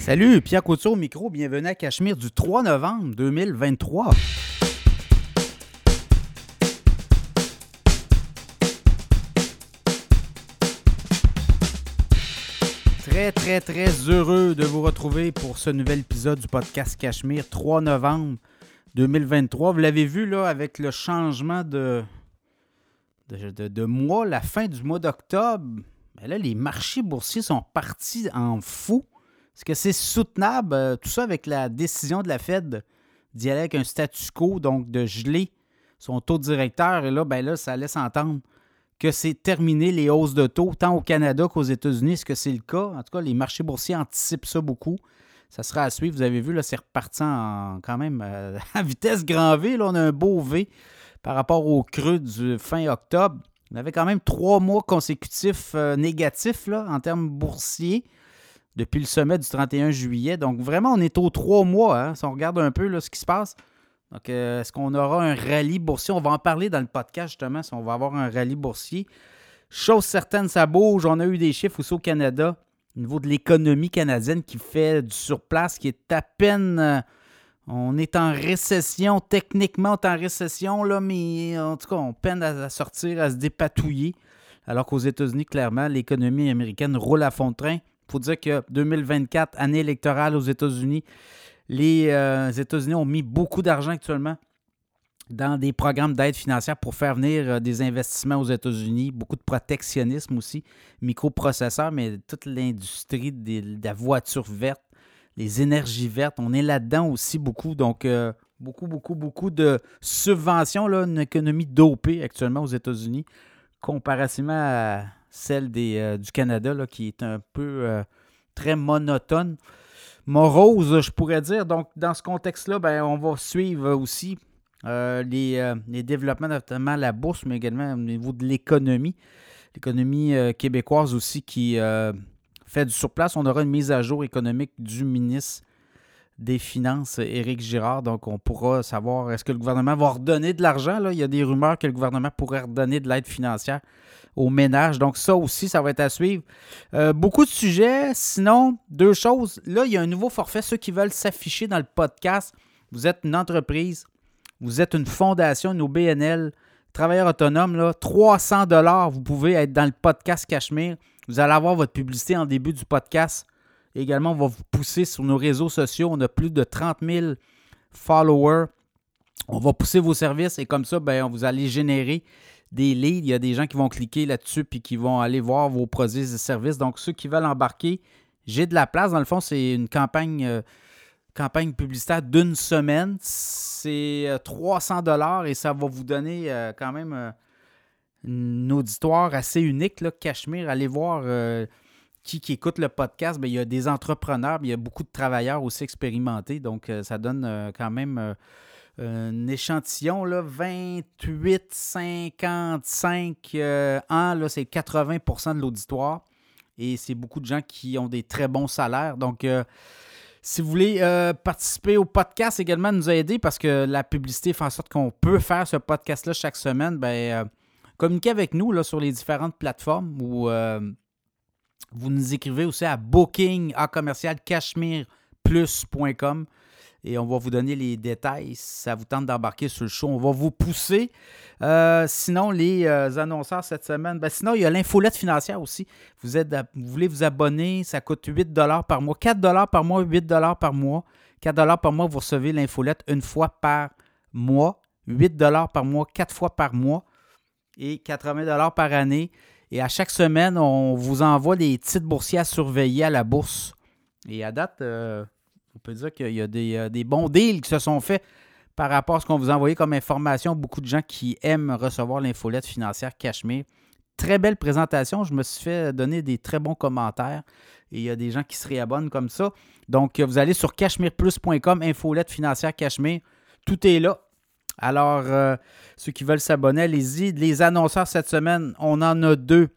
Salut, Pierre Couture au micro. Bienvenue à Cachemire du 3 novembre 2023. Très, très, très heureux de vous retrouver pour ce nouvel épisode du podcast Cachemire, 3 novembre 2023. Vous l'avez vu là avec le changement de, de, mois, la fin du mois d'octobre. ben là, les marchés boursiers sont partis en fou. Est-ce que c'est soutenable, euh, tout ça avec la décision de la Fed d'y aller avec un statu quo, donc de geler son taux directeur? Et là, ben là, ça laisse entendre que c'est terminé les hausses de taux, tant au Canada qu'aux États-Unis. Est-ce que c'est le cas? En tout cas, les marchés boursiers anticipent ça beaucoup. Ça sera à suivre. Vous avez vu, là, c'est reparti quand même euh, à vitesse grand V. Là, on a un beau V par rapport au creux du fin octobre. On avait quand même trois mois consécutifs euh, négatifs là, en termes boursiers depuis le sommet du 31 juillet. Donc, vraiment, on est aux trois mois. hein, si on regarde un peu là, ce qui se passe. Donc, euh, est-ce qu'on aura un rallye boursier? On va en parler dans le podcast, justement, si on va avoir un rallye boursier. Chose certaine, ça bouge. On a eu des chiffres aussi au Canada au niveau de l'économie canadienne qui fait du surplace, qui est à peine... euh, on est en récession, techniquement, on est en récession, là, mais en tout cas, on peine à, à sortir, à se dépatouiller. Alors qu'aux États-Unis, clairement, l'économie américaine roule à fond de train. Faut dire que 2024, année électorale aux États-Unis, les euh, États-Unis ont mis beaucoup d'argent actuellement dans des programmes d'aide financière pour faire venir euh, des investissements aux États-Unis, beaucoup de protectionnisme aussi, microprocesseurs, mais toute l'industrie de la voiture verte, les énergies vertes, on est là-dedans aussi beaucoup. Donc, euh, beaucoup, beaucoup, beaucoup de subventions, là, une économie dopée actuellement aux États-Unis, comparativement à celle des, euh, du Canada, là, qui est un peu euh, très monotone. Morose, je pourrais dire. Donc, dans ce contexte-là, ben, on va suivre aussi euh, les, les développements, notamment la bourse, mais également au niveau de l'économie. L'économie québécoise aussi qui fait du surplace. On aura une mise à jour économique du ministre des Finances, Éric Girard. Donc, on pourra savoir est-ce que le gouvernement va redonner de l'argent. là? Il y a des rumeurs que le gouvernement pourrait redonner de l'aide financière aux ménages. Donc, ça aussi, ça va être à suivre. Euh, beaucoup de sujets. Sinon, deux choses. Là, il y a un nouveau forfait. Ceux qui veulent s'afficher dans le podcast, vous êtes une entreprise, vous êtes une fondation, une OBNL, travailleur autonome, là, 300 dollars, vous pouvez être dans le podcast Cachemire. Vous allez avoir votre publicité en début du podcast. Également, on va vous pousser sur nos réseaux sociaux. On a plus de 30 000 followers. On va pousser vos services et comme ça, ben, vous allez générer des leads. Il y a des gens qui vont cliquer là-dessus puis qui vont aller voir vos produits et services. Donc, ceux qui veulent embarquer, j'ai de la place. Dans le fond, c'est une campagne, euh, campagne publicitaire d'une semaine. C'est euh, 300 dollars et ça va vous donner euh, quand même euh, un auditoire assez unique. Là, Cachemire, allez voir euh, qui, qui écoute le podcast. Il y a des entrepreneurs, il y a beaucoup de travailleurs aussi expérimentés. Donc, euh, ça donne euh, quand même euh, un échantillon. Là, 28, 55 euh, ans, c'est 80% de l'auditoire. Et c'est beaucoup de gens qui ont des très bons salaires. Donc, euh, si vous voulez euh, participer au podcast également, nous aider parce que la publicité fait en sorte qu'on peut faire ce podcast-là chaque semaine, ben, communiquez avec nous là, sur les différentes plateformes ou vous nous écrivez aussi à booking à commercial et on va vous donner les détails si ça vous tente d'embarquer sur le show. On va vous pousser. Euh, sinon, les euh, annonceurs cette semaine, ben, sinon, il y a l'infolette financière aussi. Vous, voulez vous abonner, ça coûte 8 par mois. 4 par mois, 8 par mois. 4 par mois, vous recevez l'infolette une fois par mois. 8 par mois, 4 fois par mois. Et 80 par année. Et à chaque semaine, on vous envoie des titres boursiers à surveiller à la bourse. Et à date, euh, on peut dire qu'il y a des, euh, des bons deals qui se sont faits par rapport à ce qu'on vous a envoyé comme information. Beaucoup de gens qui aiment recevoir l'infolette financière Cachemire. Très belle présentation. Je me suis fait donner des très bons commentaires. Et il y a des gens qui se réabonnent comme ça. Donc, vous allez sur cachemireplus.com, infolette financière Cachemire. Tout est là. Alors, euh, ceux qui veulent s'abonner, allez-y. Les annonceurs cette semaine, on en a deux.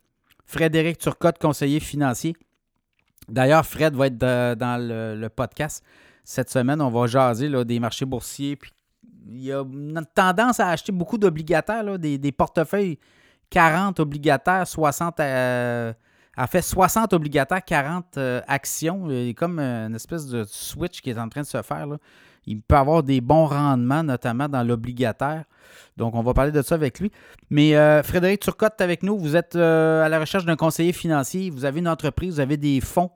Frédéric Turcotte, conseiller financier. D'ailleurs, Fred va être dans le, podcast cette semaine. On va jaser là, des marchés boursiers. Puis, il y a une tendance à acheter beaucoup d'obligataires, là, des, portefeuilles 40 obligataires, 60 à, a fait 60 obligataires, 40 euh, actions. Il y a comme une espèce de switch qui est en train de se faire. Il peut avoir des bons rendements, notamment dans l'obligataire. Donc, on va parler de ça avec lui. Mais euh, Frédéric Turcotte est avec nous. Vous êtes euh, à la recherche d'un conseiller financier. Vous avez une entreprise, vous avez des fonds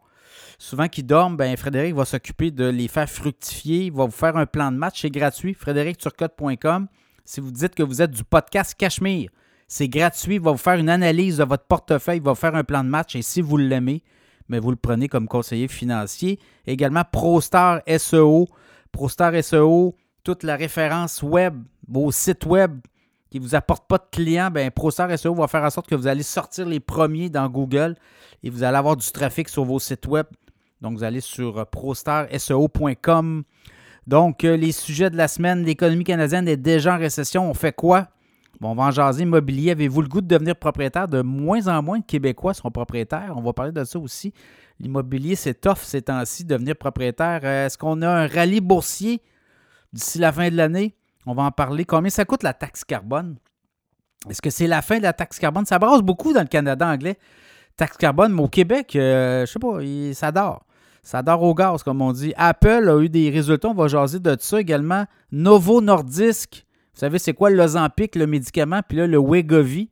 souvent qui dorment. Ben, Frédéric va s'occuper de les faire fructifier. Il va vous faire un plan de match. C'est gratuit. FrédéricTurcotte.com. Si vous dites que vous êtes du podcast Cachemire, c'est gratuit. Il va vous faire une analyse de votre portefeuille. Il va vous faire un plan de match. Et si vous l'aimez, mais ben, vous le prenez comme conseiller financier. Également, ProStar SEO. ProStar SEO, toute la référence web, vos sites web qui ne vous apportent pas de clients, ben ProStar SEO va faire en sorte que vous allez sortir les premiers dans Google et vous allez avoir du trafic sur vos sites web. Donc, vous allez sur euh, prostarseo.com. Donc, euh, les sujets de la semaine, l'économie canadienne est déjà en récession. On fait quoi? Bon, on va jaser immobilier. Avez-vous le goût de devenir propriétaire? De moins en moins de Québécois sont propriétaires. On va parler de ça aussi. L'immobilier, c'est tough ces temps-ci, devenir propriétaire. Euh, est-ce qu'on a un rallye boursier d'ici la fin de l'année? On va en parler. Combien ça coûte la taxe carbone? Est-ce que c'est la fin de la taxe carbone? Ça brasse beaucoup dans le Canada anglais. Taxe carbone, mais au Québec, je euh, je sais pas, ça dort. Ça dort au gaz, comme on dit. Apple a eu des résultats. On va jaser de ça également. Novo Nordisk. Vous savez, c'est quoi le Ozempic, le médicament? Puis là, le Wegovy.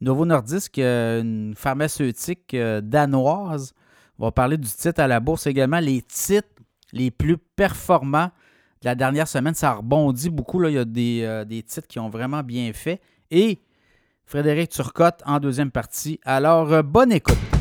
Novo Nordisk, euh, une pharmaceutique danoise. On va parler du titre à la bourse également. Les titres les plus performants de la dernière semaine, ça rebondit beaucoup. Il y a des, euh, des titres qui ont vraiment bien fait. Et Frédéric Turcotte en deuxième partie. Alors, euh, bonne écoute.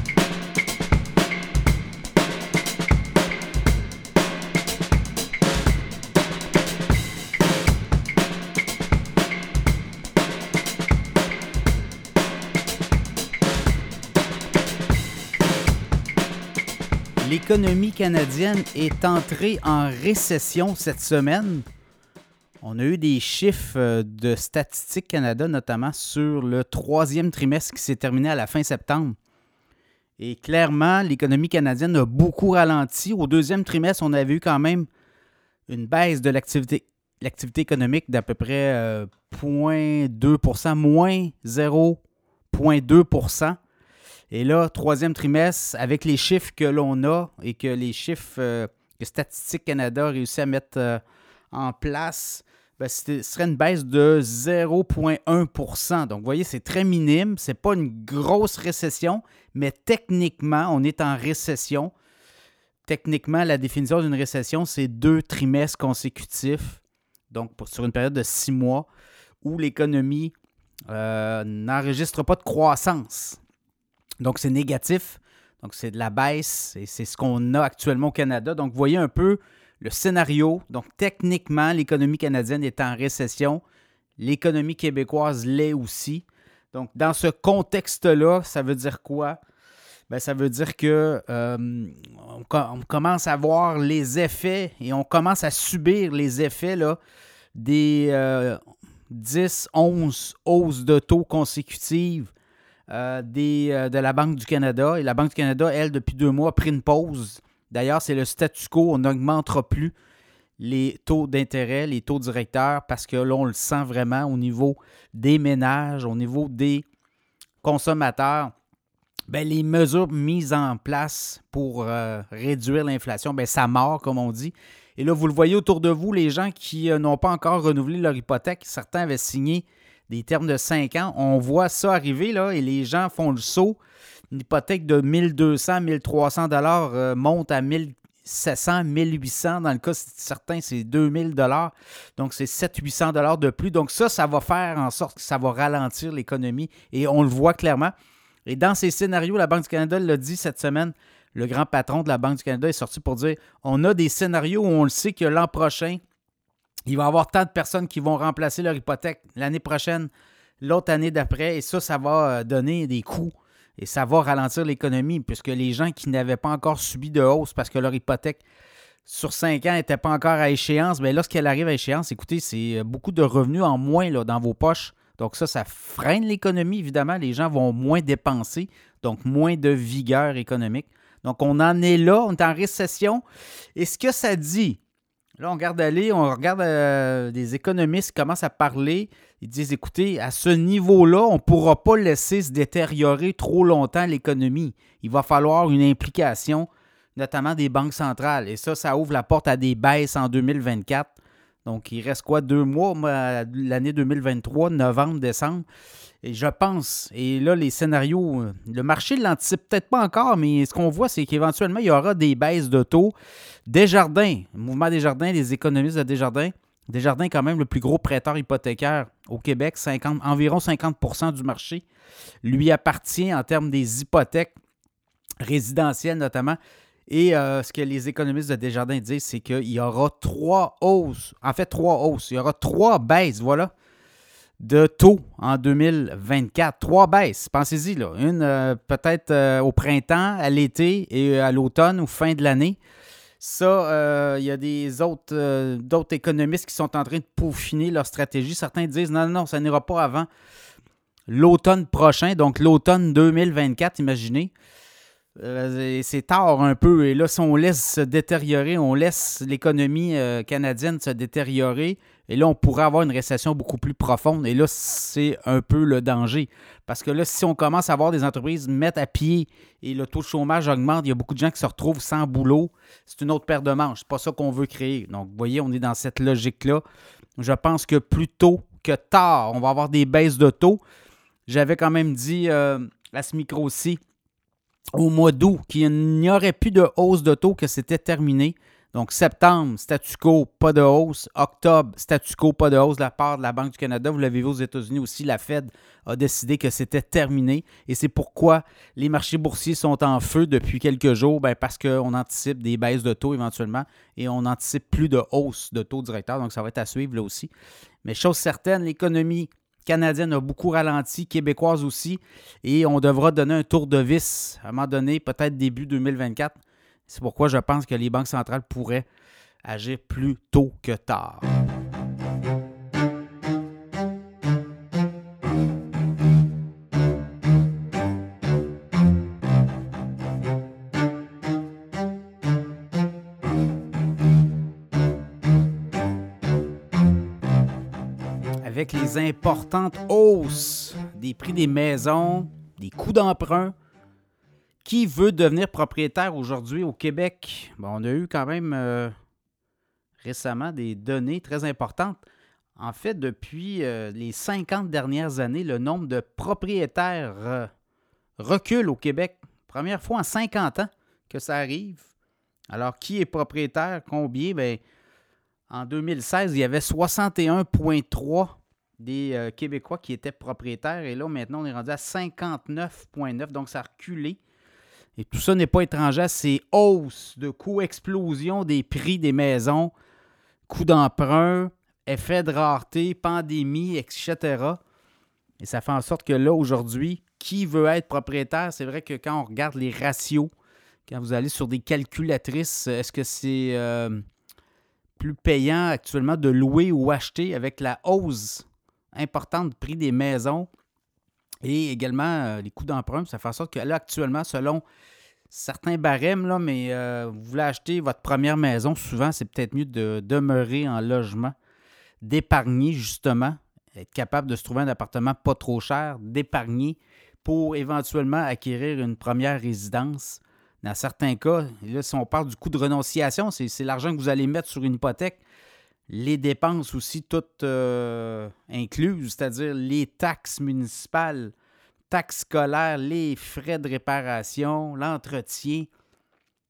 L'économie canadienne est entrée en récession cette semaine. On a eu des chiffres euh, de Statistique Canada, notamment sur le troisième trimestre qui s'est terminé à la fin septembre. Et clairement, l'économie canadienne a beaucoup ralenti. Au deuxième trimestre, on avait eu quand même une baisse de l'activité, économique d'à peu près 0,2% euh, moins 0,2 et là, troisième trimestre, avec les chiffres que l'on a et que les chiffres euh, que Statistique Canada a réussi à mettre euh, en place, ben, ce serait une baisse de 0,1% Donc, vous voyez, c'est très minime. Ce n'est pas une grosse récession, mais techniquement, on est en récession. Techniquement, la définition d'une récession, c'est deux trimestres consécutifs, donc sur une période de six mois, où l'économie euh, n'enregistre pas de croissance. Donc, c'est négatif. Donc, c'est de la baisse et c'est ce qu'on a actuellement au Canada. Donc, vous voyez un peu le scénario. Donc, techniquement, l'économie canadienne est en récession. L'économie québécoise l'est aussi. Donc, dans ce contexte-là, ça veut dire quoi? Bien, ça veut dire que euh, on, commence à voir les effets et on commence à subir les effets là, des 10, euh, 11 hausses de taux consécutives euh, des, euh, de la Banque du Canada. Et la Banque du Canada, elle, depuis deux mois, a pris une pause. D'ailleurs, c'est le statu quo. On n'augmentera plus les taux d'intérêt, les taux directeurs, parce que là, on le sent vraiment au niveau des ménages, au niveau des consommateurs. Bien, les mesures mises en place pour euh, réduire l'inflation, bien, ça mord, comme on dit. Et là, vous le voyez autour de vous, les gens qui n'ont pas encore renouvelé leur hypothèque, certains avaient signé des termes de 5 ans. On voit ça arriver là, et les gens font le saut. Une hypothèque de 1200, 1300 dollars euh, monte à 1700, 1800. Dans le cas certains, c'est 2000 dollars. Donc, c'est 700-800 dollars de plus. Donc, ça, ça va faire en sorte que ça va ralentir l'économie et on le voit clairement. Et dans ces scénarios, la Banque du Canada l'a dit cette semaine, le grand patron de la Banque du Canada est sorti pour dire on a des scénarios où on le sait que l'an prochain, il va y avoir tant de personnes qui vont remplacer leur hypothèque l'année prochaine, l'autre année d'après, et ça, ça va euh, donner des coûts et ça va ralentir l'économie, puisque les gens qui n'avaient pas encore subi de hausse parce que leur hypothèque sur cinq ans n'était pas encore à échéance, bien lorsqu'elle arrive à échéance, écoutez, c'est euh, beaucoup de revenus en moins dans vos poches. Donc ça, ça freine l'économie, évidemment. Les gens vont moins dépenser, donc moins de vigueur économique. Donc on en est là, on est en récession. Et ce que ça dit, Là, on regarde aller, on regarde euh, des économistes qui commencent à parler. Ils disent, écoutez, à ce niveau-là, on ne pourra pas laisser se détériorer trop longtemps l'économie. Il va falloir une implication, notamment des banques centrales. Et ça, ça ouvre la porte à des baisses en 2024. Donc, il reste quoi, deux mois, l'année 2023, novembre, décembre. Je pense, et là, les scénarios, le marché ne l'anticipe peut-être pas encore, mais ce qu'on voit, c'est qu'éventuellement, il y aura des baisses de taux. Desjardins, le mouvement Desjardins, les économistes de Desjardins, Desjardins, quand même, le plus gros prêteur hypothécaire au Québec, 50, environ 50% du marché lui appartient en termes des hypothèques résidentielles notamment. Et euh, ce que les économistes de Desjardins disent, c'est qu'il y aura trois hausses, en fait trois hausses, il y aura trois baisses, voilà, de taux en 2024. Trois baisses, pensez-y, là. Une euh, peut-être euh, au printemps, à l'été et à l'automne ou fin de l'année. Ça, euh, il y a des autres, euh, d'autres économistes qui sont en train de peaufiner leur stratégie. Certains disent non, non, ça n'ira pas avant l'automne prochain, donc l'automne 2024, imaginez. Euh, c'est tard un peu. Et là, si on laisse se détériorer, on laisse l'économie canadienne se détériorer, et là, on pourrait avoir une récession beaucoup plus profonde. Et là, c'est un peu le danger. Parce que là, si on commence à voir des entreprises mettre à pied et le taux de chômage augmente, il y a beaucoup de gens qui se retrouvent sans boulot. C'est une autre paire de manches. C'est pas ça qu'on veut créer. Donc, vous voyez, on est dans cette logique-là. Je pense que plus tôt que tard, on va avoir des baisses de taux. J'avais quand même dit euh, à ce micro-ci au mois d'août qu'il n'y aurait plus de hausse de taux, que c'était terminé. Donc, septembre, statu quo, pas de hausse. Octobre, statu quo, pas de hausse de la part de la Banque du Canada. Vous l'avez vu aux États-Unis aussi, la Fed a décidé que c'était terminé. Et c'est pourquoi les marchés boursiers sont en feu depuis quelques jours, ben, parce qu'on anticipe des baisses de taux éventuellement et on anticipe plus de hausse de taux directeur. Donc, ça va être à suivre là aussi. Mais chose certaine, l'économie canadienne a beaucoup ralenti, québécoise aussi, et on devra donner un tour de vis à un moment donné, peut-être début 2024 c'est pourquoi je pense que les banques centrales pourraient agir plus tôt que tard. Les importantes hausses des prix des maisons, des coûts d'emprunt, qui veut devenir propriétaire aujourd'hui au Québec? Bon, on a eu quand même euh, récemment des données très importantes. En fait, depuis euh, les 50 dernières années, le nombre de propriétaires euh, recule au Québec. Première fois en 50 ans que ça arrive. Alors, qui est propriétaire? Combien? Bien, en 2016, il y avait 61,3 des Québécois qui étaient propriétaires. Et là, maintenant, on est rendu à 59,9. Donc, ça a reculé. Et tout ça n'est pas étranger à ces hausses de coûts, explosion des prix des maisons, coûts d'emprunt, effet de rareté, pandémie, etc. Et ça fait en sorte que là, aujourd'hui, qui veut être propriétaire? C'est vrai que quand on regarde les ratios, quand vous allez sur des calculatrices, est-ce que c'est euh, plus payant actuellement de louer ou acheter avec la hausse importante du prix des maisons? Et également, euh, les coûts d'emprunt, ça fait en sorte que là, actuellement, selon certains barèmes, là, mais euh, vous voulez acheter votre première maison, souvent, c'est peut-être mieux de demeurer en logement, d'épargner justement, être capable de se trouver un appartement pas trop cher, d'épargner pour éventuellement acquérir une première résidence. Dans certains cas, là, si on parle du coût de renonciation, c'est l'argent que vous allez mettre sur une hypothèque les dépenses aussi toutes euh, incluses, c'est-à-dire les taxes municipales, taxes scolaires, les frais de réparation, l'entretien,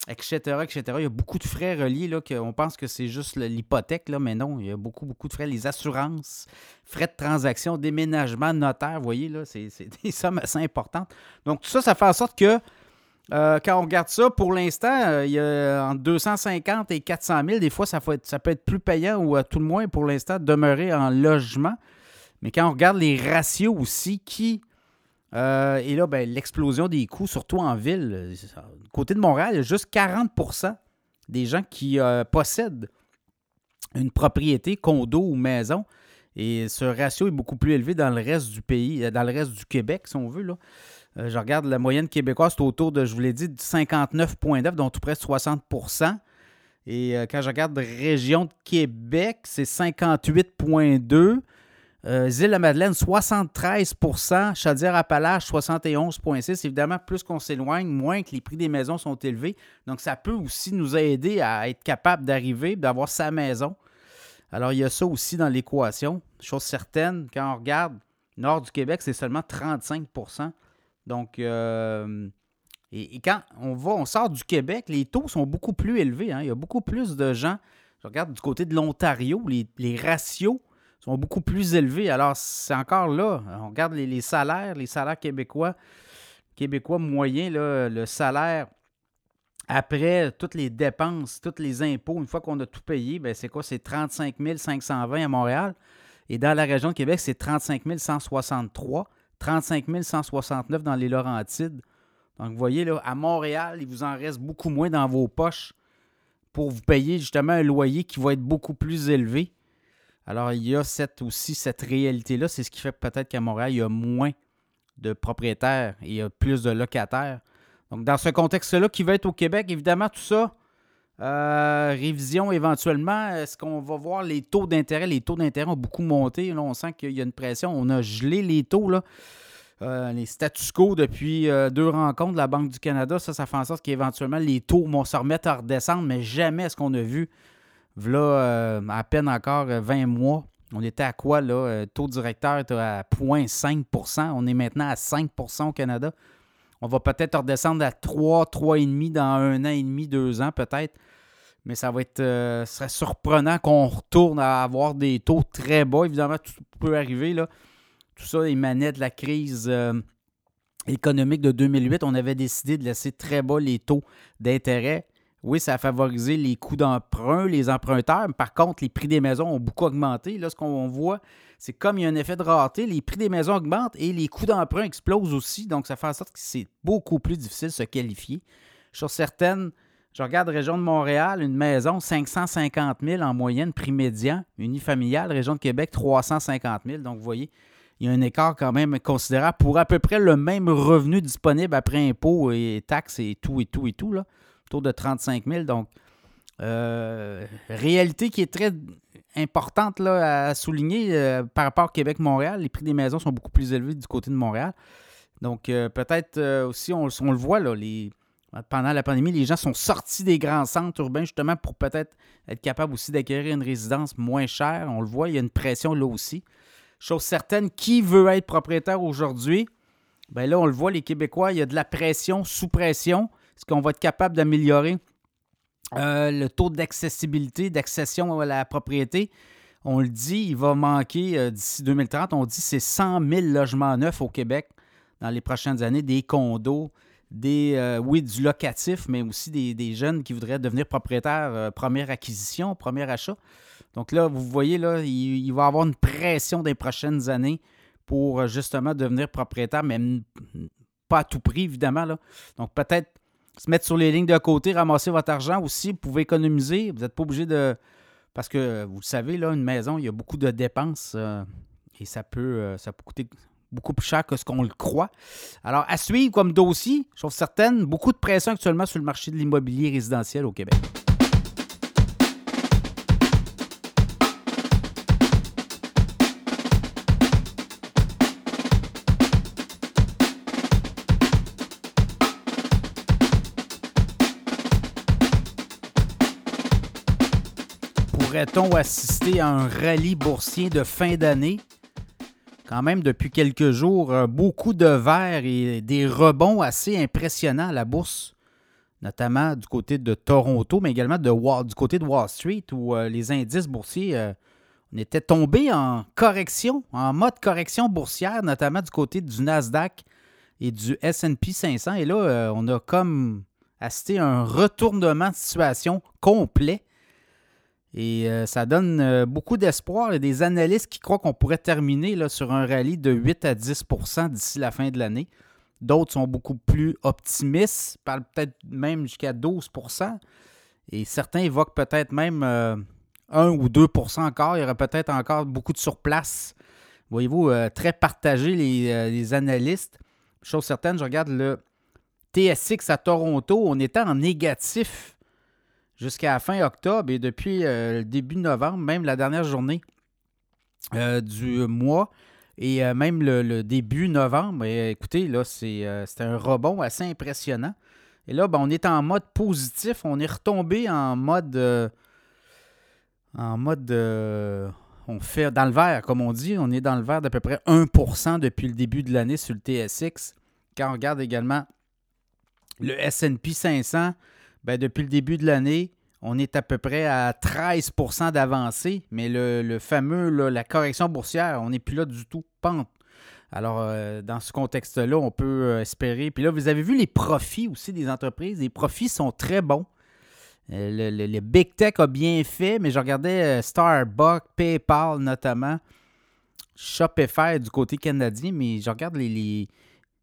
etc., etc. Il y a beaucoup de frais reliés, là, qu'on pense que c'est juste l'hypothèque, mais non, il y a beaucoup, beaucoup de frais. Les assurances, frais de transaction, déménagement, notaire, vous voyez, là, c'est des sommes assez importantes. Donc, tout ça, ça fait en sorte que euh, quand on regarde ça, pour l'instant, euh, il y a entre 250 et 400 000. Des fois, ça, peut être, plus payant ou à tout le moins, pour l'instant, demeurer en logement. Mais quand on regarde les ratios aussi, qui. Euh, et là, ben, l'explosion des coûts, surtout en ville. Côté de Montréal, il y a juste 40% des gens qui possèdent une propriété, condo ou maison. Et ce ratio est beaucoup plus élevé dans le reste du pays, dans le reste du Québec, si on veut. Euh, je regarde la moyenne québécoise, c'est autour de, je vous l'ai dit, 59,9, donc tout près de 60% Et euh, quand je regarde région de Québec, c'est 58,2. Euh, Île-la-Madeleine, 73% Chaudière-Appalaches, 71,6 Évidemment, plus qu'on s'éloigne, moins que les prix des maisons sont élevés. Donc, ça peut aussi nous aider à être capable d'arriver, d'avoir sa maison. Alors, il y a ça aussi dans l'équation. Chose certaine, quand on regarde, nord du Québec, c'est seulement 35 Donc, euh, et, quand on va, on sort du Québec, les taux sont beaucoup plus élevés. Hein. Il y a beaucoup plus de gens. Je regarde du côté de l'Ontario, les ratios sont beaucoup plus élevés. Alors, c'est encore là. On regarde les, salaires, les salaires québécois, québécois moyens, le salaire après toutes les dépenses, tous les impôts, une fois qu'on a tout payé, ben c'est quoi? C'est 35 520 à Montréal. Et dans la région de Québec, c'est 35 163, 35 169 dans les Laurentides. Donc, vous voyez, là, à Montréal, il vous en reste beaucoup moins dans vos poches pour vous payer justement un loyer qui va être beaucoup plus élevé. Alors, il y a cette, aussi cette réalité-là. C'est ce qui fait peut-être qu'à Montréal, il y a moins de propriétaires et il y a plus de locataires. Donc, dans ce contexte-là, qui va être au Québec, évidemment, tout ça, euh, révision éventuellement. Est-ce qu'on va voir les taux d'intérêt? Les taux d'intérêt ont beaucoup monté. Là, on sent qu'il y a une pression. On a gelé les taux. Euh, les status quo depuis euh, deux rencontres de la Banque du Canada. Ça, ça fait en sorte qu'éventuellement, les taux vont se remettre à redescendre, mais jamais est-ce qu'on a vu Là, euh, à peine encore 20 euh, mois, on était à quoi, là? Taux directeur était à 0,5% On est maintenant à 5% au Canada. On va peut-être redescendre à 3, 3,5 dans un an et demi, deux ans peut-être. Mais ça va être ce serait surprenant qu'on retourne à avoir des taux très bas. Évidemment, tout peut arriver. Là. Tout ça émanait de la crise économique de 2008. On avait décidé de laisser très bas les taux d'intérêt. Oui, ça a favorisé les coûts d'emprunt, les emprunteurs. Par contre, les prix des maisons ont beaucoup augmenté. Là, ce qu'on voit, c'est comme il y a un effet de rareté, les prix des maisons augmentent et les coûts d'emprunt explosent aussi. Donc, ça fait en sorte que c'est beaucoup plus difficile de se qualifier. Sur certaines, je regarde région de Montréal, une maison, 550 000 en moyenne, prix médian. Unifamiliale, région de Québec, 350 000. Donc, vous voyez, il y a un écart quand même considérable pour à peu près le même revenu disponible après impôts et taxes et tout et tout et tout. Là autour de 35 000. Donc, euh, réalité qui est très importante là, à souligner euh, par rapport à Québec-Montréal. Les prix des maisons sont beaucoup plus élevés du côté de Montréal. Donc, euh, peut-être aussi, on, on, le voit, là, les, pendant la pandémie, les gens sont sortis des grands centres urbains justement pour peut-être être capables aussi d'acquérir une résidence moins chère. On le voit, il y a une pression là aussi. Chose certaine, qui veut être propriétaire aujourd'hui? Bien là, on le voit, les Québécois, il y a de la pression, sous pression. Est-ce qu'on va être capable d'améliorer euh, le taux d'accessibilité, d'accession à la propriété? On le dit, il va manquer euh, d'ici 2030, on dit c'est 100 000 logements neufs au Québec dans les prochaines années, des condos, des, euh, oui, du locatif, mais aussi des, jeunes qui voudraient devenir propriétaires, première acquisition, premier achat. Donc là, vous voyez, il, il, va y avoir une pression des prochaines années pour justement devenir propriétaire, mais pas à tout prix, évidemment. Là. Donc peut-être se mettre sur les lignes de côté, ramasser votre argent aussi. Vous pouvez économiser. Vous n'êtes pas obligé de. Parce que vous le savez, là, une maison, il y a beaucoup de dépenses euh, et ça peut, euh, ça peut coûter beaucoup plus cher que ce qu'on le croit. Alors, à suivre comme dossier, je trouve certaine, beaucoup de pression actuellement sur le marché de l'immobilier résidentiel au Québec. pourrait-on assister à un rallye boursier de fin d'année? Quand même, depuis quelques jours, euh, beaucoup de verres et des rebonds assez impressionnants à la bourse, notamment du côté de Toronto, mais également du côté de Wall Street, où euh, les indices boursiers euh, on tombés en correction, en mode correction boursière, notamment du côté du Nasdaq et du SP 500. Et là, on a comme assisté à un retournement de situation complet et euh, ça donne euh, beaucoup d'espoir. Il y a des analystes qui croient qu'on pourrait terminer là, sur un rallye de 8 à 10% d'ici la fin de l'année. D'autres sont beaucoup plus optimistes, parlent peut-être même jusqu'à 12% Et certains évoquent peut-être même 1 euh, ou 2% encore. Il y aurait peut-être encore beaucoup de surplace. Voyez-vous, très partagé les, les, analystes. Chose certaine, je regarde le TSX à Toronto. On était en négatif jusqu'à la fin octobre et depuis euh, le début novembre, même la dernière journée, du mois et même le, début novembre. écoutez, là, c'est un rebond assez impressionnant. Et là, ben, on est en mode positif. On est retombé en mode. en mode. on fait dans le vert, comme on dit. On est dans le vert d'à peu près 1% depuis le début de l'année sur le TSX. Quand on regarde également le SP 500, ben, depuis le début de l'année, on est à peu près à 13% d'avancée, mais le, fameux, la correction boursière, on n'est plus là du tout. Pente. Alors, euh, dans ce contexte-là, on peut euh, espérer. Puis là, vous avez vu les profits aussi des entreprises. Les profits sont très bons. Euh, le, Big Tech a bien fait, mais je regardais Starbucks, PayPal notamment, Shopify du côté canadien, mais je regarde les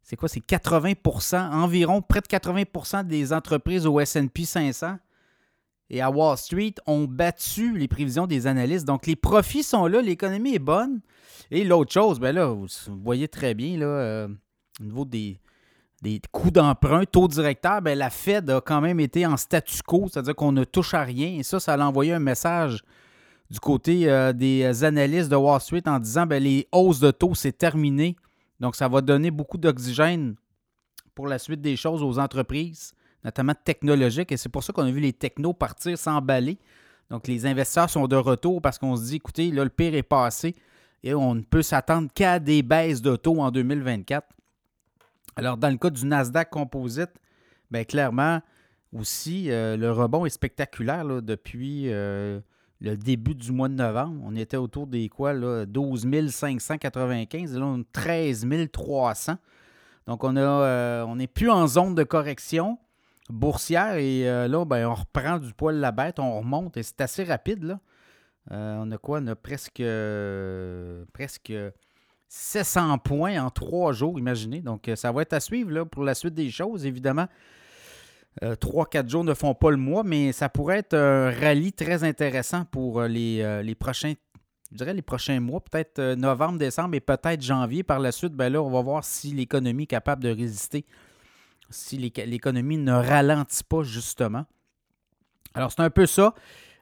c'est quoi, c'est 80% environ près de 80% des entreprises au SP 500 et à Wall Street ont battu les prévisions des analystes. Donc, les profits sont là, l'économie est bonne. Et l'autre chose, ben là, vous voyez très bien, là, euh, au niveau des, des coûts d'emprunt, taux directeur, ben, la Fed a quand même été en statu quo, c'est-à-dire qu'on ne touche à rien. Et ça, ça a envoyé un message du côté euh, des analystes de Wall Street en disant ben, les hausses de taux, c'est terminé. Donc, ça va donner beaucoup d'oxygène pour la suite des choses aux entreprises, notamment technologiques. Et c'est pour ça qu'on a vu les technos partir s'emballer. Donc, les investisseurs sont de retour parce qu'on se dit, écoutez, là, le pire est passé et on ne peut s'attendre qu'à des baisses de taux en 2024. Alors, dans le cas du Nasdaq Composite, bien, clairement, aussi, euh, le rebond est spectaculaire depuis euh, le début du mois de novembre. On était autour des quoi, là, 12 595. là, on est 13 300. Donc, on euh, n'est plus en zone de correction boursière. Et euh, là, ben, on reprend du poil la bête, on remonte. Et c'est assez rapide. Euh, on a quoi? On a presque, presque 700 points en trois jours, imaginez. Donc, ça va être à suivre pour la suite des choses, évidemment. 3-4 euh, jours ne font pas le mois, mais ça pourrait être un rallye très intéressant pour euh, euh, les, prochains, je dirais les prochains mois, peut-être novembre, décembre et peut-être janvier. Par la suite, ben là, on va voir si l'économie est capable de résister, si l'économie ne ralentit pas justement. Alors, c'est un peu ça.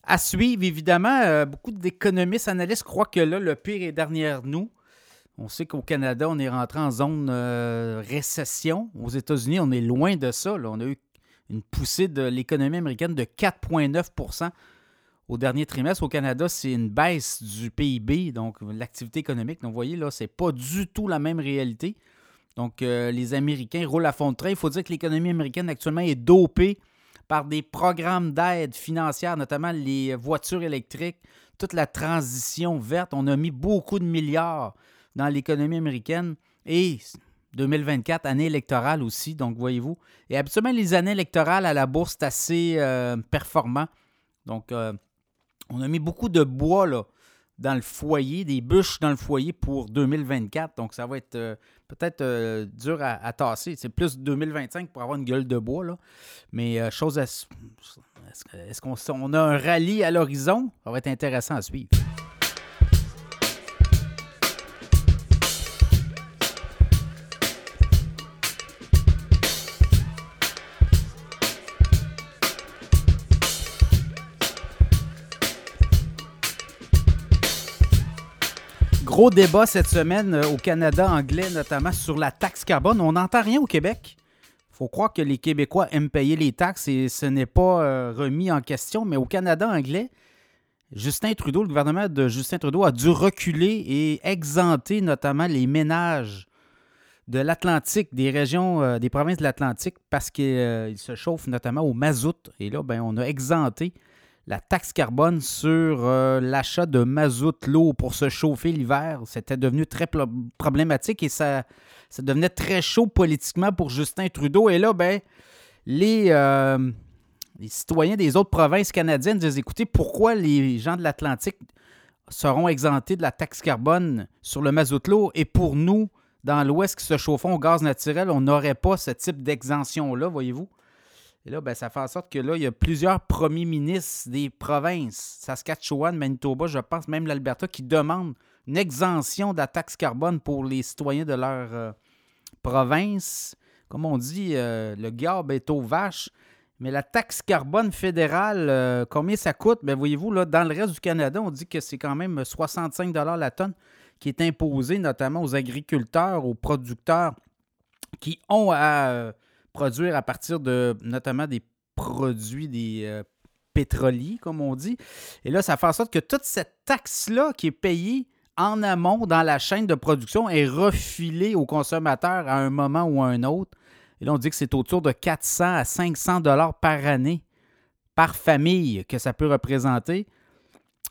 À suivre, évidemment, beaucoup d'économistes, analystes croient que là, le pire est derrière nous. On sait qu'au Canada, on est rentré en zone récession. Aux États-Unis, on est loin de ça. On a eu une poussée de l'économie américaine de 4,9% au dernier trimestre. Au Canada, c'est une baisse du PIB, donc l'activité économique. Donc, vous voyez, là, c'est pas du tout la même réalité. Donc, euh, les Américains roulent à fond de train. Il faut dire que l'économie américaine actuellement est dopée par des programmes d'aide financière, notamment les voitures électriques, toute la transition verte. On a mis beaucoup de milliards dans l'économie américaine et 2024, année électorale aussi, donc voyez-vous. Et habituellement, les années électorales à la bourse, c'est assez euh, performant. Donc, euh, on a mis beaucoup de bois là, dans le foyer, des bûches dans le foyer pour 2024. Donc, ça va être euh, peut-être dur à, tasser. C'est plus 2025 pour avoir une gueule de bois. Là. Mais chose Est-ce qu'on a un rallye à l'horizon? Ça va être intéressant à suivre. Gros débat cette semaine euh, au Canada anglais, notamment sur la taxe carbone. On n'entend rien au Québec. Il faut croire que les Québécois aiment payer les taxes et ce n'est pas euh, remis en question. Mais au Canada anglais, Justin Trudeau, le gouvernement de Justin Trudeau a dû reculer et exempter notamment les ménages de l'Atlantique, des régions, euh, des provinces de l'Atlantique, parce qu'ils se chauffent notamment au mazout. Et là, ben, on a exempté la taxe carbone sur euh, l'achat de mazout pour se chauffer l'hiver. C'était devenu très problématique et ça, devenait très chaud politiquement pour Justin Trudeau. Et là, ben, les, euh, citoyens des autres provinces canadiennes disent écoutez, pourquoi les gens de l'Atlantique seront exemptés de la taxe carbone sur le mazout et pour nous, dans l'Ouest qui se chauffons au gaz naturel, on n'aurait pas ce type d'exemption-là, voyez-vous? Et là, ben, ça fait en sorte que là, il y a plusieurs premiers ministres des provinces, Saskatchewan, Manitoba, je pense même l'Alberta, qui demandent une exemption de la taxe carbone pour les citoyens de leur euh, province. Comme on dit, euh, le garbe est aux vaches. Mais la taxe carbone fédérale, euh, combien ça coûte? Bien, voyez-vous, là, dans le reste du Canada, on dit que c'est quand même 65 la tonne qui est imposée notamment aux agriculteurs, aux producteurs qui ont à produire à partir de notamment des produits, des euh, pétroliers, comme on dit. Et là, ça fait en sorte que toute cette taxe-là qui est payée en amont dans la chaîne de production est refilée aux consommateurs à un moment ou à un autre. Et là, on dit que c'est autour de 400 à 500 dollars par année, par famille, que ça peut représenter.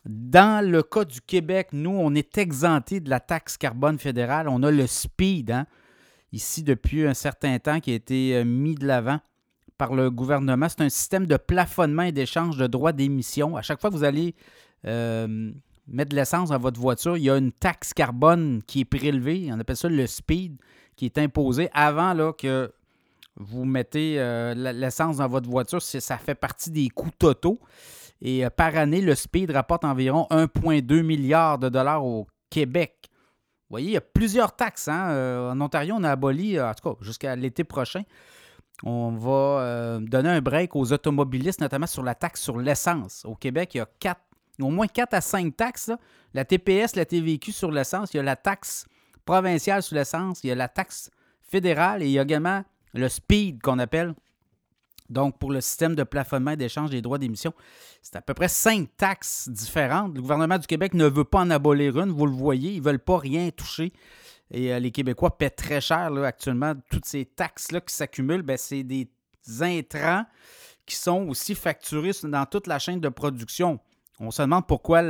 Dans le cas du Québec, nous, on est exempté de la taxe carbone fédérale. On a le SPEED, hein, ici depuis un certain temps, qui a été euh, mis de l'avant par le gouvernement. C'est un système de plafonnement et d'échange de droits d'émission. À chaque fois que vous allez euh, mettre de l'essence dans votre voiture, il y a une taxe carbone qui est prélevée. On appelle ça le SPEED, qui est imposé avant que vous mettez euh, l'essence dans votre voiture, ça fait partie des coûts totaux. Et par année, le Speed rapporte environ 1,2 milliard de dollars au Québec. Vous voyez, il y a plusieurs taxes. Hein. Euh, en Ontario, on a aboli, en tout cas jusqu'à l'été prochain, on va donner un break aux automobilistes, notamment sur la taxe sur l'essence. Au Québec, il y a quatre, au moins 4 à 5 taxes. La TPS, la TVQ sur l'essence, il y a la taxe provinciale sur l'essence, il y a la taxe fédérale et il y a également le speed qu'on appelle. Donc, pour le système de plafonnement et d'échange des droits d'émission, c'est à peu près cinq taxes différentes. Le gouvernement du Québec ne veut pas en abolir une, vous le voyez, ils ne veulent pas rien toucher. Et euh, les Québécois paient très cher actuellement. Toutes ces taxes-là qui s'accumulent, ben, c'est des intrants qui sont aussi facturés dans toute la chaîne de production. On se demande pourquoi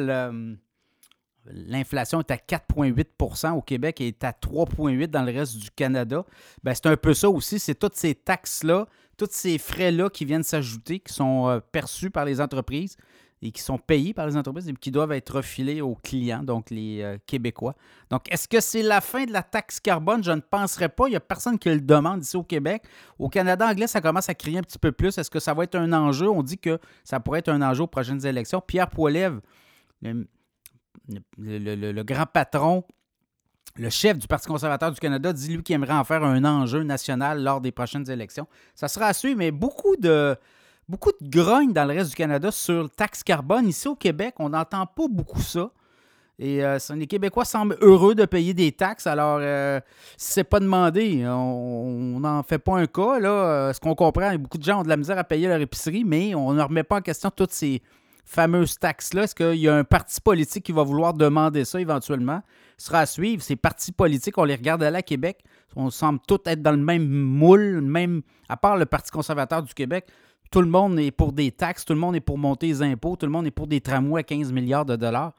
L'inflation est à 4,8% au Québec et est à 3,8 dans le reste du Canada. Ben, c'est un peu ça aussi. C'est toutes ces taxes-là, tous ces frais-là qui viennent s'ajouter, qui sont euh, perçus par les entreprises et qui sont payés par les entreprises et qui doivent être refilés aux clients, donc les euh, Québécois. Donc, est-ce que c'est la fin de la taxe carbone? Je ne penserais pas. Il n'y a personne qui le demande ici au Québec. Au Canada anglais, ça commence à crier un petit peu plus. Est-ce que ça va être un enjeu? On dit que ça pourrait être un enjeu aux prochaines élections. Pierre Poilève, le, grand patron, le chef du Parti conservateur du Canada, dit lui qu'il aimerait en faire un enjeu national lors des prochaines élections. Ça sera à mais beaucoup de, beaucoup de grogne dans le reste du Canada sur le taxe carbone. Ici au Québec, on n'entend pas beaucoup ça. Et euh, les Québécois semblent heureux de payer des taxes. Alors, euh, c'est pas demandé, on n'en fait pas un cas. Là, euh, ce qu'on comprend, beaucoup de gens ont de la misère à payer leur épicerie, mais on ne remet pas en question toutes ces, fameuse taxe-là? Est-ce qu'il y a un parti politique qui va vouloir demander ça éventuellement? Ce sera à suivre. Ces partis politiques, on les regarde à la Québec. On semble tous être dans le même moule, même, à part le Parti conservateur du Québec. Tout le monde est pour des taxes, tout le monde est pour monter les impôts, tout le monde est pour des tramways à 15 milliards de dollars.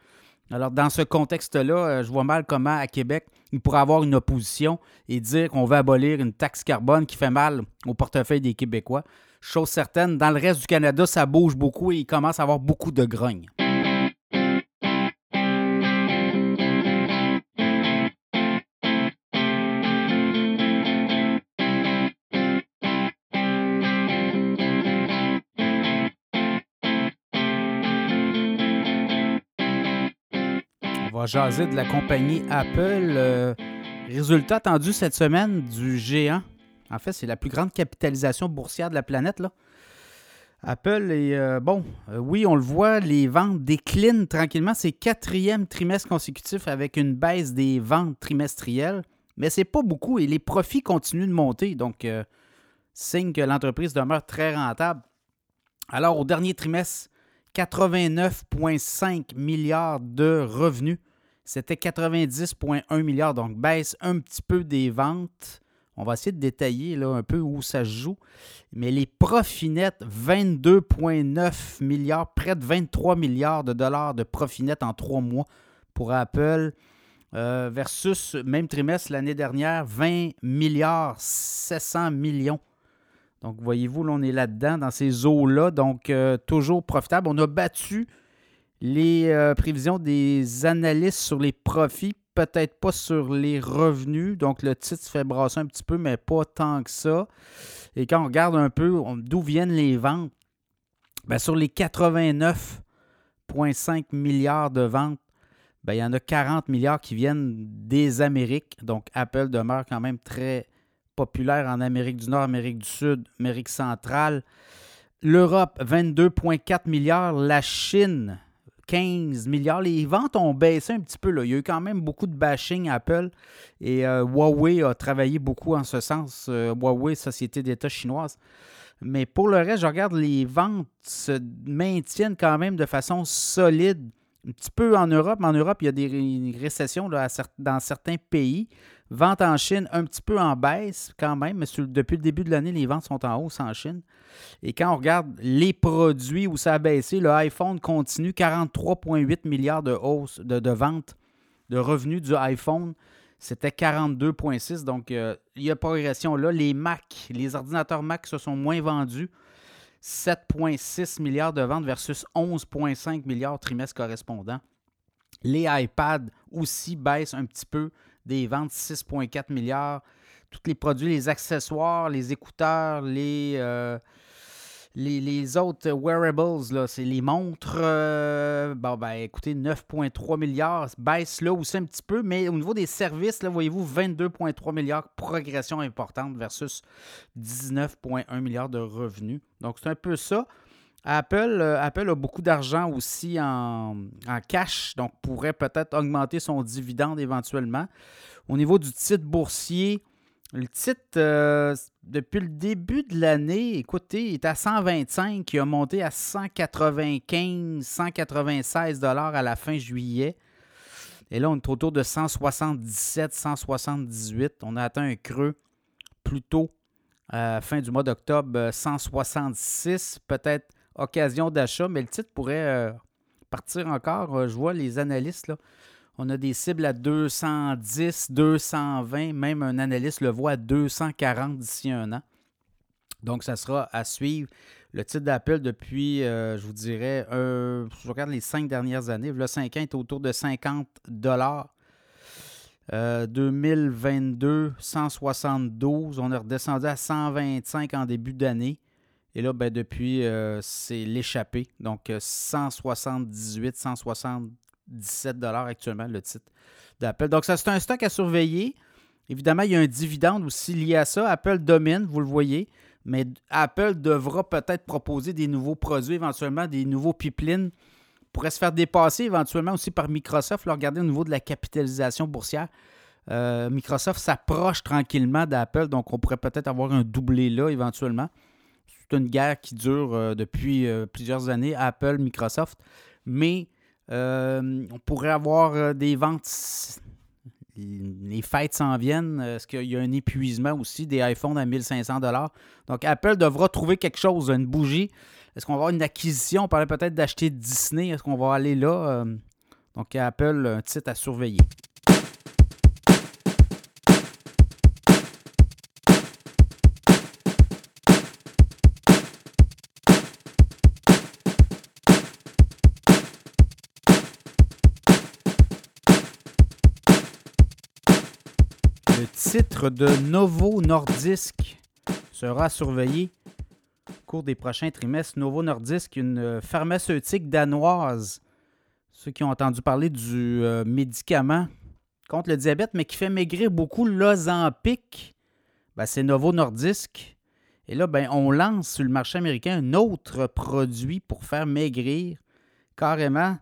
Alors, dans ce contexte-là, euh, je vois mal comment, à Québec, il pourrait avoir une opposition et dire qu'on veut abolir une taxe carbone qui fait mal au portefeuille des Québécois. Chose certaine, dans le reste du Canada, ça bouge beaucoup et il commence à avoir beaucoup de grogne. Jaser de la compagnie Apple. Euh, résultat attendu cette semaine du géant en fait, c'est la plus grande capitalisation boursière de la planète. Apple est euh, bon, euh, oui, on le voit, les ventes déclinent tranquillement. C'est quatrième trimestre consécutif avec une baisse des ventes trimestrielles, mais c'est pas beaucoup et les profits continuent de monter. Donc, euh, signe que l'entreprise demeure très rentable. Alors, au dernier trimestre, 89,5 milliards de revenus. C'était 90,1 milliards, donc baisse un petit peu des ventes. On va essayer de détailler là, un peu où ça joue. Mais les profits nets, 22,9 milliards, près de 23 milliards de dollars de profits nets en trois mois pour Apple. Euh, versus même trimestre l'année dernière, 20 milliards 700 millions. Donc, voyez-vous, là, on est là-dedans, dans ces eaux-là. Donc, euh, toujours profitable. On a battu les euh, prévisions des analystes sur les profits peut-être pas sur les revenus. Donc, le titre se fait brasser un petit peu, mais pas tant que ça. Et quand on regarde un peu d'où viennent les ventes, bien, sur les 89,5 milliards de ventes, bien, il y en a 40 milliards qui viennent des Amériques. Donc, Apple demeure quand même très populaire en Amérique du Nord, Amérique du Sud, Amérique centrale. L'Europe, 22,4 milliards. La Chine, 15 milliards. Les ventes ont baissé un petit peu. Là. Il y a eu quand même beaucoup de bashing Apple et euh, Huawei a travaillé beaucoup en ce sens. Euh, Huawei, société d'État chinoise. Mais pour le reste, je regarde les ventes se maintiennent quand même de façon solide. Un petit peu en Europe. En Europe, il y a des récessions dans certains pays. Ventes en Chine, un petit peu en baisse quand même, mais depuis le début de l'année, les ventes sont en hausse en Chine. Et quand on regarde les produits où ça a baissé, le iPhone continue 43,8 milliards de hausse de, ventes de revenus du iPhone. C'était 42,6. Donc, euh, il y a progression là. Les Mac, les ordinateurs Mac se sont moins vendus. 7,6 milliards de ventes versus 11,5 milliards trimestre correspondant. Les iPads aussi baissent un petit peu des ventes 6,4 milliards. Tous les produits, les accessoires, les écouteurs, les, euh, les, autres wearables, c'est les montres. Euh, bon, ben, écoutez, 9,3 milliards, baisse là aussi un petit peu, mais au niveau des services, là, voyez-vous, 22,3 milliards, progression importante versus 19,1 milliards de revenus. Donc, c'est un peu ça. Apple, euh, Apple a beaucoup d'argent aussi en, en, cash, donc pourrait peut-être augmenter son dividende éventuellement. Au niveau du titre boursier, le titre, euh, depuis le début de l'année, écoutez, il est à 125, il a monté à 195, 196 dollars à la fin juillet. Et là, on est autour de 177, 178. On a atteint un creux plus tôt, à fin du mois d'octobre, 166, peut-être occasion d'achat, mais le titre pourrait euh, partir encore. Euh, je vois les analystes, là, on a des cibles à 210, 220, même un analyste le voit à 240 d'ici un an. Donc, ça sera à suivre. Le titre d'appel depuis, euh, je vous dirais, je regarde les cinq dernières années. Le 5 ans est autour de 50 dollars. 2022, 172. On est redescendu à 125 en début d'année. Et là, ben, depuis, euh, c'est l'échappée. Donc, 178, 160 17 actuellement le titre d'Apple. Donc, ça, c'est un stock à surveiller. Évidemment, il y a un dividende aussi lié à ça. Apple domine, vous le voyez, mais Apple devra peut-être proposer des nouveaux produits, éventuellement des nouveaux pipelines. Pourrait se faire dépasser éventuellement aussi par Microsoft. regardez au niveau de la capitalisation boursière. Euh, Microsoft s'approche tranquillement d'Apple, donc on pourrait peut-être avoir un doublé là éventuellement. Une guerre qui dure euh, depuis euh, plusieurs années, Apple, Microsoft. Mais euh, on pourrait avoir des ventes. Les fêtes s'en viennent. Est-ce qu'il y a un épuisement aussi des iPhones à 1500 Donc, Apple devra trouver quelque chose, une bougie. Est-ce qu'on va avoir une acquisition? On parlait peut-être d'acheter Disney. Est-ce qu'on va aller là? Donc, Apple, un titre à surveiller. Titre de Novo Nordisk sera surveillé au cours des prochains trimestres. Novo Nordisk, une pharmaceutique danoise. Ceux qui ont entendu parler du euh, médicament contre le diabète, mais qui fait maigrir beaucoup l'Ozempic, ben, c'est Novo Nordisk. Et là, ben, on lance sur le marché américain un autre produit pour faire maigrir carrément.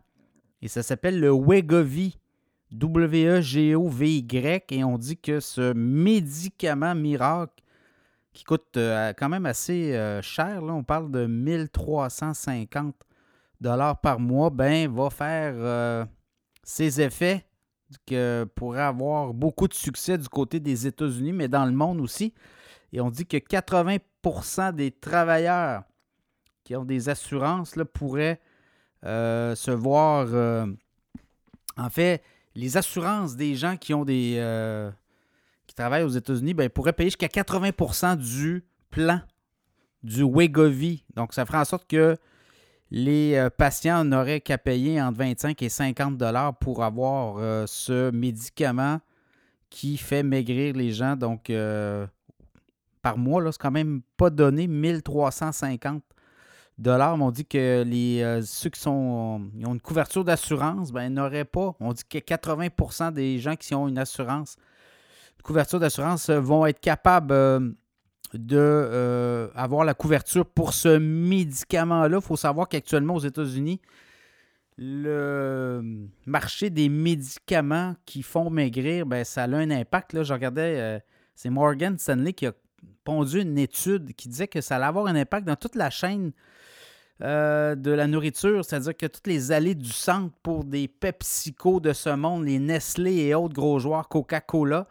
Et ça s'appelle le Wegovy. W-E-G-O-V-Y, et on dit que ce médicament miracle, qui coûte euh, quand même assez euh, cher, on parle de 1350 dollars par mois, ben, va faire euh, ses effets que pourrait avoir beaucoup de succès du côté des États-Unis, mais dans le monde aussi. Et on dit que 80% des travailleurs qui ont des assurances là, pourraient se voir. en fait, les assurances des gens qui ont des euh, qui travaillent aux États-Unis ben, pourraient payer jusqu'à 80% du plan du Wegovy. Donc, ça ferait en sorte que les euh, patients n'auraient qu'à payer entre 25 et 50 dollars pour avoir euh, ce médicament qui fait maigrir les gens. Donc, par mois, c'est quand même pas donné 1350 dollars, on dit que les, euh, ceux qui sont, ont une couverture d'assurance, ben, n'auraient pas. On dit que 80% des gens qui ont une assurance, une couverture d'assurance, euh, vont être capables euh, d'avoir la couverture pour ce médicament-là. Il faut savoir qu'actuellement aux États-Unis, le marché des médicaments qui font maigrir, ben, ça a un impact. Là. Je regardais, c'est Morgan Stanley qui a pondu une étude qui disait que ça allait avoir un impact dans toute la chaîne euh, de la nourriture, c'est-à-dire que toutes les allées du centre pour des PepsiCo de ce monde, les Nestlé et autres gros joueurs, Coca-Cola,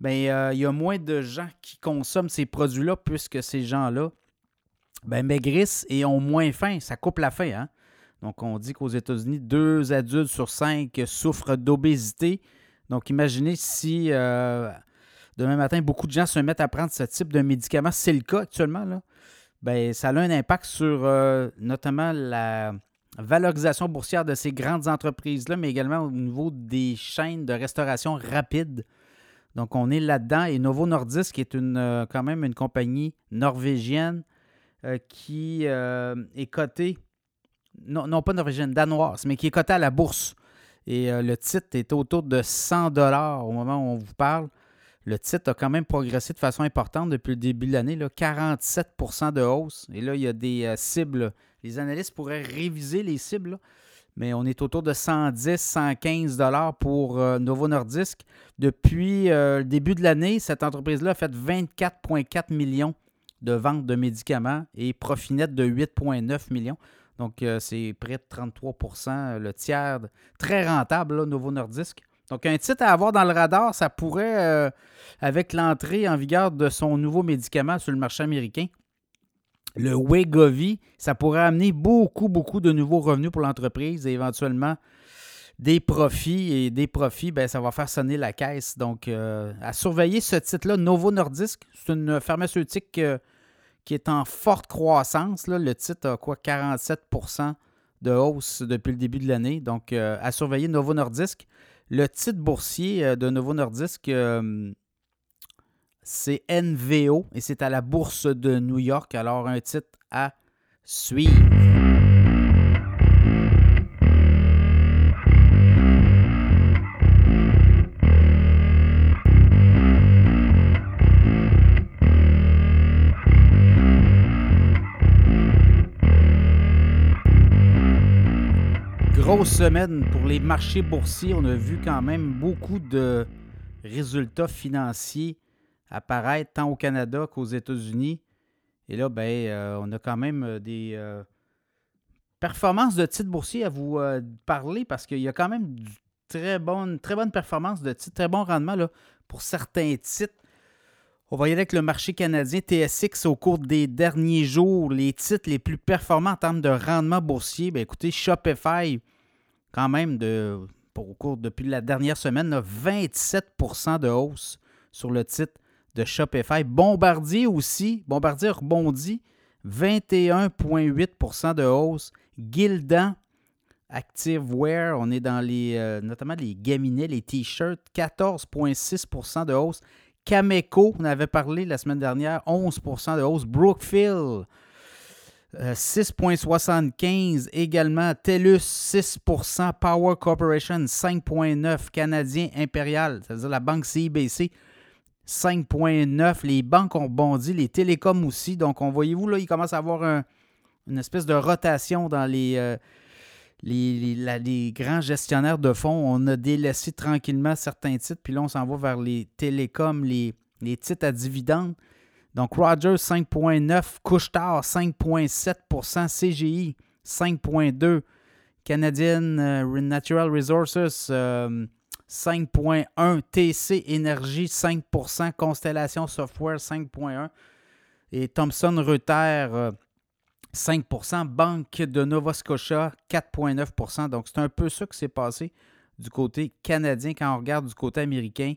ben, euh, il y a moins de gens qui consomment ces produits-là puisque ces gens-là ben, maigrissent et ont moins faim. Ça coupe la faim. Hein? Donc, on dit qu'aux États-Unis, deux adultes sur cinq souffrent d'obésité. Donc, imaginez si euh, demain matin, beaucoup de gens se mettent à prendre ce type de médicament. C'est le cas actuellement. Là. Ben, ça a un impact sur euh, notamment la valorisation boursière de ces grandes entreprises-là, mais également au niveau des chaînes de restauration rapide. Donc, on est là-dedans. Et Novo Nordisk est une, euh, quand même une compagnie norvégienne euh, qui est cotée, non, non, pas norvégienne, danoise, mais qui est cotée à la bourse. Et le titre est autour de 100 dollars au moment où on vous parle. Le titre a quand même progressé de façon importante depuis le début de l'année, 47% de hausse. Et là, il y a des euh, cibles. Les analystes pourraient réviser les cibles, mais on est autour de 110, 115 dollars pour euh, Novo Nordisk. Depuis euh, le début de l'année, cette entreprise-là a fait 24,4 millions de ventes de médicaments et profit net de 8,9 millions. Donc, c'est près de 33% le tiers. Très rentable, Novo Nordisk. Donc, un titre à avoir dans le radar, ça pourrait, euh, avec l'entrée en vigueur de son nouveau médicament sur le marché américain, le Wegovy, ça pourrait amener beaucoup, beaucoup de nouveaux revenus pour l'entreprise et éventuellement des profits. Et des profits, ben, ça va faire sonner la caisse. Donc, euh, à surveiller ce titre-là, Novo Nordisk, c'est une pharmaceutique euh, qui est en forte croissance. Le titre a quoi? 47% de hausse depuis le début de l'année. Donc, à surveiller Novo Nordisk. Le titre boursier euh, de Novo Nordisk, euh, c'est NVO et c'est à la bourse de New York. Alors, un titre à suivre. Semaine pour les marchés boursiers. On a vu quand même beaucoup de résultats financiers apparaître tant au Canada qu'aux États-Unis. Et là, ben, euh, on a quand même euh, des euh, performances de titres boursiers à vous parler parce qu'il y a quand même du très bonne, très bonne performance de titres, très bon rendement là, pour certains titres. On va y aller avec le marché canadien TSX au cours des derniers jours. Les titres les plus performants en termes de rendement boursier, bien, écoutez, Shopify, quand même, de, pour, au cours, depuis la dernière semaine, 27% de hausse sur le titre de Shopify. Bombardier aussi, Bombardier rebondit, 21,8% de hausse. Gildan, Activewear, on est dans les, euh, notamment les gaminets, les t-shirts, 14,6% de hausse. Cameco, on avait parlé la semaine dernière, 11% de hausse. Brookfield, 6,75 euh, également. TELUS, 6% Power Corporation, 5,9 Canadien Impérial, c'est-à-dire la banque CIBC, 5,9 Les banques ont bondi, les télécoms aussi. Donc, on voyez-vous, là, il commence à avoir une espèce de rotation dans les, euh, les, les, grands gestionnaires de fonds. On a délaissé tranquillement certains titres, puis là, on s'en va vers les télécoms, les, les titres à dividendes. Donc, Rogers 5,9, Couchetard 5,7% CGI 5,2% Canadian euh, Natural Resources 5,1 euh, TC Énergie 5% Constellation Software 5,1% et Thomson Reuters 5% euh, Banque de Nova Scotia 4,9% Donc, c'est un peu ça qui s'est passé du côté canadien quand on regarde du côté américain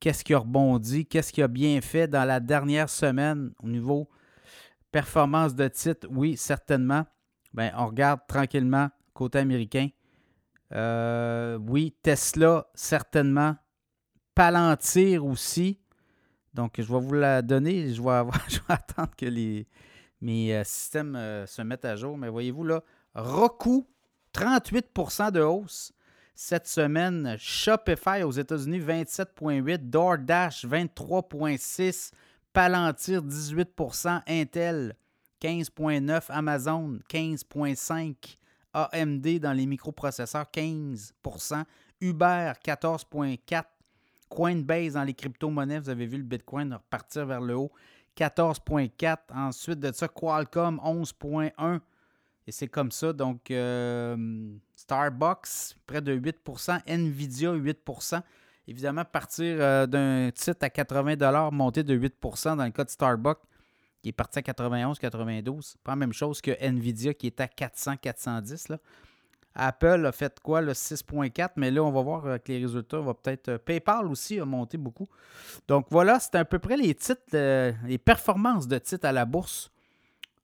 qu'est-ce qui a rebondi, qu'est-ce qui a bien fait dans la dernière semaine au niveau performance de titre, oui, certainement. Bien, on regarde tranquillement côté américain. Euh, oui, Tesla, certainement. Palantir aussi. Donc, je vais vous la donner. Je vais, je vais attendre que les, mes euh, systèmes euh, se mettent à jour. Mais voyez-vous là, Roku, 38% de hausse cette semaine. Shopify aux États-Unis, 27,8. DoorDash, 23,6. Palantir 18% Intel 15,9% Amazon 15,5 AMD dans les microprocesseurs 15% Uber 14,4% Coinbase dans les crypto-monnaies, vous avez vu le Bitcoin repartir vers le haut 14,4. Ensuite de ça, Qualcomm 11,1. Et c'est comme ça. Donc, euh, Starbucks, près de 8% Nvidia, 8% Évidemment, partir euh, d'un titre à 80 monter de 8% dans le cas de Starbucks, qui est parti à 91, 92. Pas la même chose que Nvidia, qui est à 400, 410. Là. Apple a fait quoi, le 6.4, mais là, on va voir avec les résultats. On va peut-être. Euh, PayPal aussi a monté beaucoup. Donc voilà, c'est à peu près les titres, euh, les performances de titres à la bourse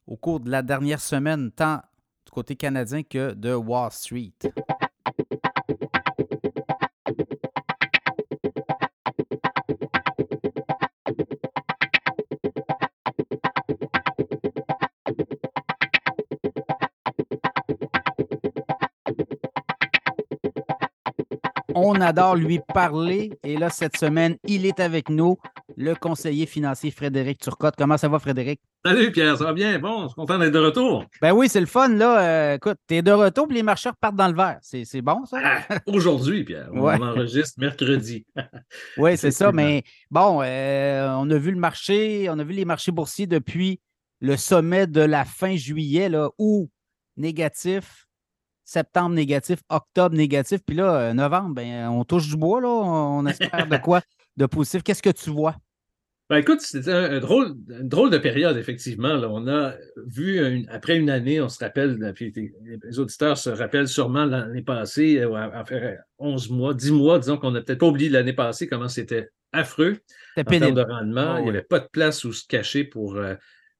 au cours de la dernière semaine, tant côté canadien que de Wall Street. On adore lui parler. Et là, cette semaine, il est avec nous, le conseiller financier Frédéric Turcotte. Comment ça va, Frédéric? Salut, Pierre, ça va bien? Bon, je suis content d'être de retour. Ben oui, c'est le fun, là. Euh, écoute, t'es de retour, puis les marcheurs partent dans le verre. C'est bon, ça? Ah, aujourd'hui, Pierre. On enregistre mercredi. oui, c'est ça. Mais bon, euh, on a vu le marché, on a vu les marchés boursiers depuis le sommet de la fin juillet, là, où négatif, septembre négatif, octobre négatif, puis là, euh, novembre, ben, on touche du bois, là, on espère de quoi de positif. Qu'est-ce que tu vois? Ben écoute, c'était un, drôle, une drôle de période, effectivement. Là. On a vu, après une année, on se rappelle, les auditeurs se rappellent sûrement l'année passée, euh, faire 11 mois, 10 mois, disons qu'on n'a peut-être pas oublié l'année passée comment c'était affreux en termes de rendement. Ah Il n'y avait pas de place où se cacher pour euh,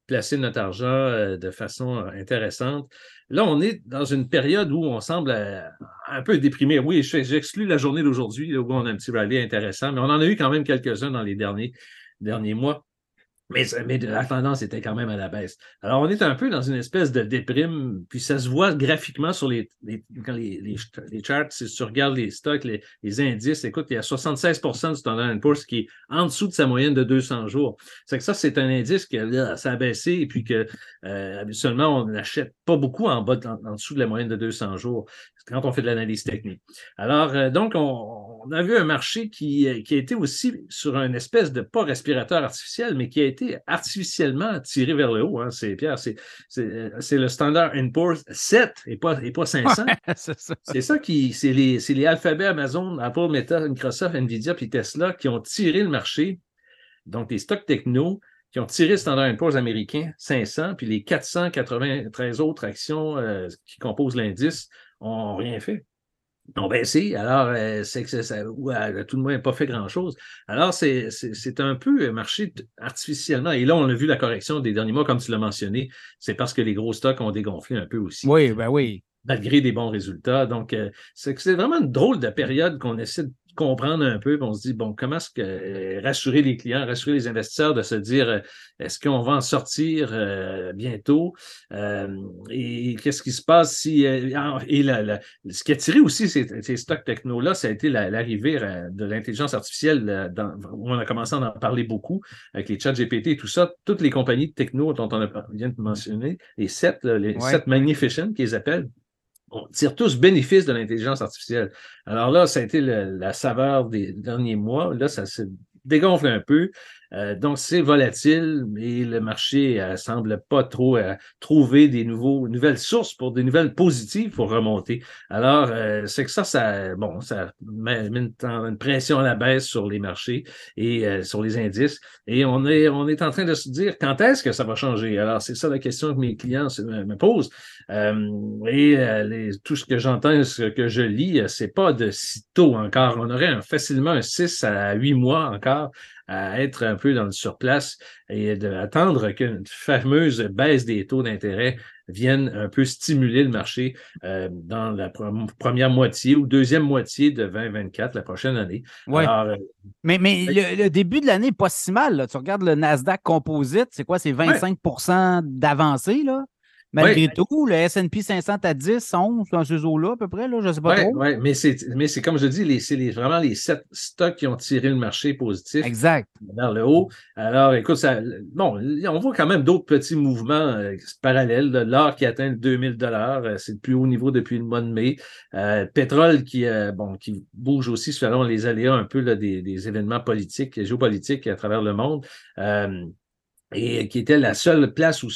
placer notre argent de façon intéressante. Là, on est dans une période où on semble euh, un peu déprimé. Oui, j'exclus la journée d'aujourd'hui où on a un petit rallye intéressant, mais on en a eu quand même quelques-uns dans les derniers, derniers mois. Mais, la tendance était quand même à la baisse. Alors, on est un peu dans une espèce de déprime, puis ça se voit graphiquement sur les, les, les, charts. Si tu regardes les stocks, les, indices, écoute, il y a 76% du Standard Poor's qui est en dessous de sa moyenne de 200 jours. C'est que ça, c'est un indice que ça a baissé et puis que euh, habituellement, on n'achète pas beaucoup en bas, en, dessous de la moyenne de 200 jours quand on fait de l'analyse technique. Alors, euh, donc, on, a vu un marché qui, qui a été aussi sur un espèce de, pas respirateur artificiel, mais qui a été artificiellement tiré vers le haut. Hein. C'est Pierre, c'est le Standard Poor's 7 et pas, et pas 500. c'est ça. qui, c'est les, les alphabets Amazon, Apple, Meta, Microsoft, Nvidia puis Tesla qui ont tiré le marché. Donc, les stocks techno qui ont tiré le Standard Poor's américain 500, puis les 493 autres actions euh, qui composent l'indice n'ont rien fait ont baissé. Alors, euh, c'est que ça, ou à, tout le moins, pas fait grand-chose. Alors, c'est un peu marché artificiellement. Et là, on a vu la correction des derniers mois, comme tu l'as mentionné. C'est parce que les gros stocks ont dégonflé un peu aussi. Oui, ben oui. Malgré des bons résultats. Donc, euh, c'est vraiment une drôle de période qu'on essaie de comprendre un peu, on se dit, bon, comment est-ce que euh, rassurer les clients, rassurer les investisseurs de se dire, euh, est-ce qu'on va en sortir euh, bientôt? et qu'est-ce qui se passe si... et ce qui a tiré aussi ces, stocks techno-là, ça a été l'arrivée de l'intelligence artificielle, où on a commencé à en parler beaucoup, avec les chats GPT et tout ça. Toutes les compagnies de techno dont on vient de mentionner, les sept, les sept Magnificent qu'ils appellent, on tire tous bénéfice de l'intelligence artificielle. Alors là, ça a été la saveur des derniers mois. Là, ça se dégonfle un peu. Euh, donc, c'est volatile et le marché euh, semble pas trop euh, trouver des nouveaux, nouvelles sources pour des nouvelles positives pour remonter. Alors, c'est que ça, ça, bon, ça met une, pression à la baisse sur les marchés et sur les indices. Et on est, on est en train de se dire quand est-ce que ça va changer? Alors, c'est ça la question que mes clients me, posent. et tout ce que j'entends, ce que je lis, c'est pas de si tôt encore. On aurait facilement un 6 à 8 mois encore à être un peu dans le surplace et d'attendre qu'une fameuse baisse des taux d'intérêt vienne un peu stimuler le marché euh, dans la première moitié ou deuxième moitié de 2024, la prochaine année. Ouais. Euh, mais, mais le, début de l'année n'est pas si mal. Tu regardes le Nasdaq Composite, c'est quoi? C'est 25% d'avancée, là? Malgré tout, le S&P 500 à 10, 11, dans ce eaux-là à peu près, là, je ne sais pas trop. Oui, mais c'est comme je dis, c'est vraiment les sept stocks qui ont tiré le marché positif exact. vers le haut. Alors, écoute, ça, bon, on voit quand même d'autres petits mouvements euh, parallèles. L'or qui atteint 2000 dollars, euh, c'est le plus haut niveau depuis le mois de mai. Euh, pétrole qui, bon, qui bouge aussi selon les aléas un peu là, des, des, événements politiques, géopolitiques à travers le monde et qui était la seule place où,